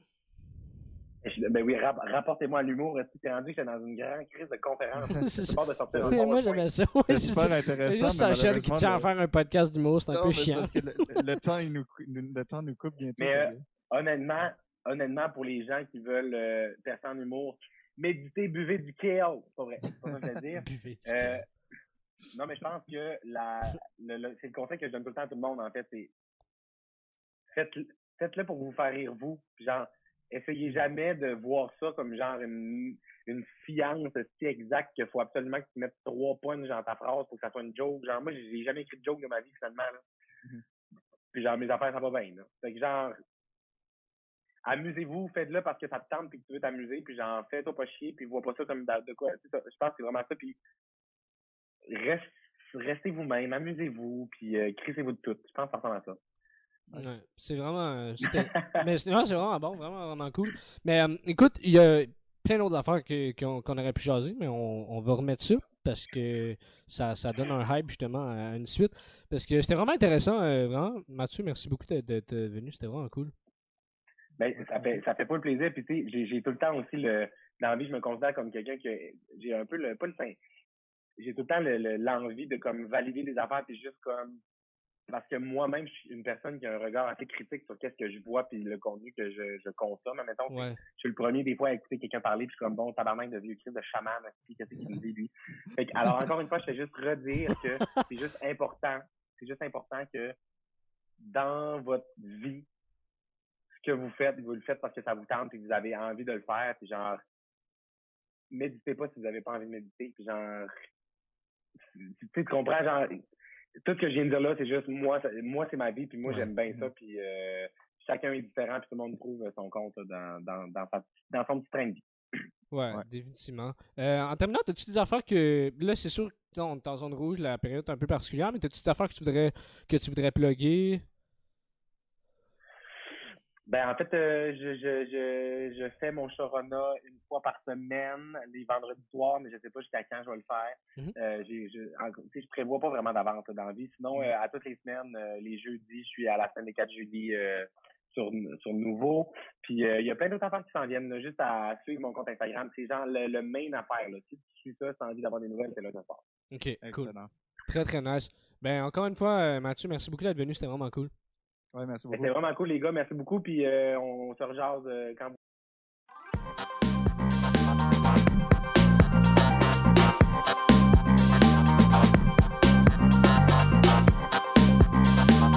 Ben oui, rap- rapportez-moi à l'humour, est-ce que t'es rendu que j'étais dans une grande crise de conférence? C'est peur de sortir un Moi, j'aimais ça. Ouais, C'est super intéressant. C'est juste qui tient à le- faire un podcast d'humour, c'est un peu chiant. parce que le, le temps, il nous, le temps nous coupe bientôt. Mais, euh, honnêtement, honnêtement, pour les gens qui veulent euh, percer en humour, méditez, buvez du kale. C'est pas vrai. C'est pas ça que je veux dire. Buvez du Euh, café. Non, mais je pense que la, le, le- c'est le conseil que je donne tout le temps à tout le monde, en fait, c'est faites-le faites-le pour vous faire rire, vous. Puis genre, essayez jamais de voir ça comme genre une, une science si exacte qu'il faut absolument que tu mettes trois points dans ta phrase pour que ça soit une joke. Genre, moi, j'ai jamais écrit de joke de ma vie, finalement. Là. Mhm. Puis genre, mes affaires, ça va bien. Là. Fait que genre, amusez-vous, faites-le parce que ça te tente puis que tu veux t'amuser, puis genre, fais-toi pas chier, puis vois pas ça comme de de quoi. Je pense que c'est vraiment ça, puis reste, restez vous-même, amusez-vous, puis euh, crissez-vous de tout. Je pense que ça ressemble à ça. Ouais, c'est vraiment. euh, mais c'est vraiment bon, vraiment, vraiment cool. Mais euh, écoute, il y a plein d'autres affaires que- qu'on qu'on aurait pu jaser, mais on, on va remettre ça parce que ça, ça donne un hype justement à une suite. Parce que c'était vraiment intéressant, euh, vraiment. Mathieu, merci beaucoup d'être venu, c'était vraiment cool. Ben, ça fait, ça fait pas le plaisir. Puis, tu sais, j'ai, j'ai tout le temps aussi le, dans la vie, je me considère comme quelqu'un que j'ai un peu le, pas le sein. J'ai tout le temps le- le- l'envie de comme valider des affaires puis juste comme, parce que moi-même, je suis une personne qui a un regard assez critique sur qu'est-ce que je vois puis le contenu que je, je consomme. Mettons, Ouais. je suis le premier des fois à écouter quelqu'un parler puis je suis comme bon tabarnak de vieux Christ de chaman qu'est-ce qu'il me dit lui? Fait que, alors encore une fois je fais juste redire que c'est juste important c'est juste important que dans votre vie ce que vous faites vous le faites parce que ça vous tente et que vous avez envie de le faire puis genre méditez pas si vous n'avez pas envie de méditer puis genre tu sais, tu comprends genre tout ce que je viens de dire là c'est juste moi ça- moi c'est ma vie puis moi Ouais. j'aime bien ça puis euh, chacun est différent puis tout le monde trouve son compte dans dans dans, sa- dans son petit train de vie Ouais, Ouais. définitivement. Euh, en terminant, as-tu des affaires que. Là, c'est sûr que on est en zone rouge, la période est un peu particulière, mais as-tu des affaires que tu voudrais que tu voudrais plugger? Ben en fait, euh, je, je, je, je fais mon Sharona une fois par semaine, les vendredis soirs, mais je sais pas jusqu'à quand je vais le faire. Mhm. euh, j'ai, je, en- tu sais, je prévois pas vraiment d'avance dans la vie. Sinon, euh, à toutes les semaines, euh, les jeudis, je suis à la semaine des 4 jeudis euh, sur, sur Nouveau. Puis euh, il y a plein d'autres affaires qui s'en viennent, là, juste à suivre mon compte Instagram. C'est genre le, le main affaire. Là. Si tu suis ça, si as envie d'avoir des nouvelles, c'est là que ça sort. Ok, cool. Excellent. Très, très nice. Ben, encore une fois, Mathieu, merci beaucoup d'être venu, c'était vraiment cool. Ouais, merci beaucoup. C'était vraiment cool, les gars. Merci beaucoup. Puis euh, on se rejase euh, quand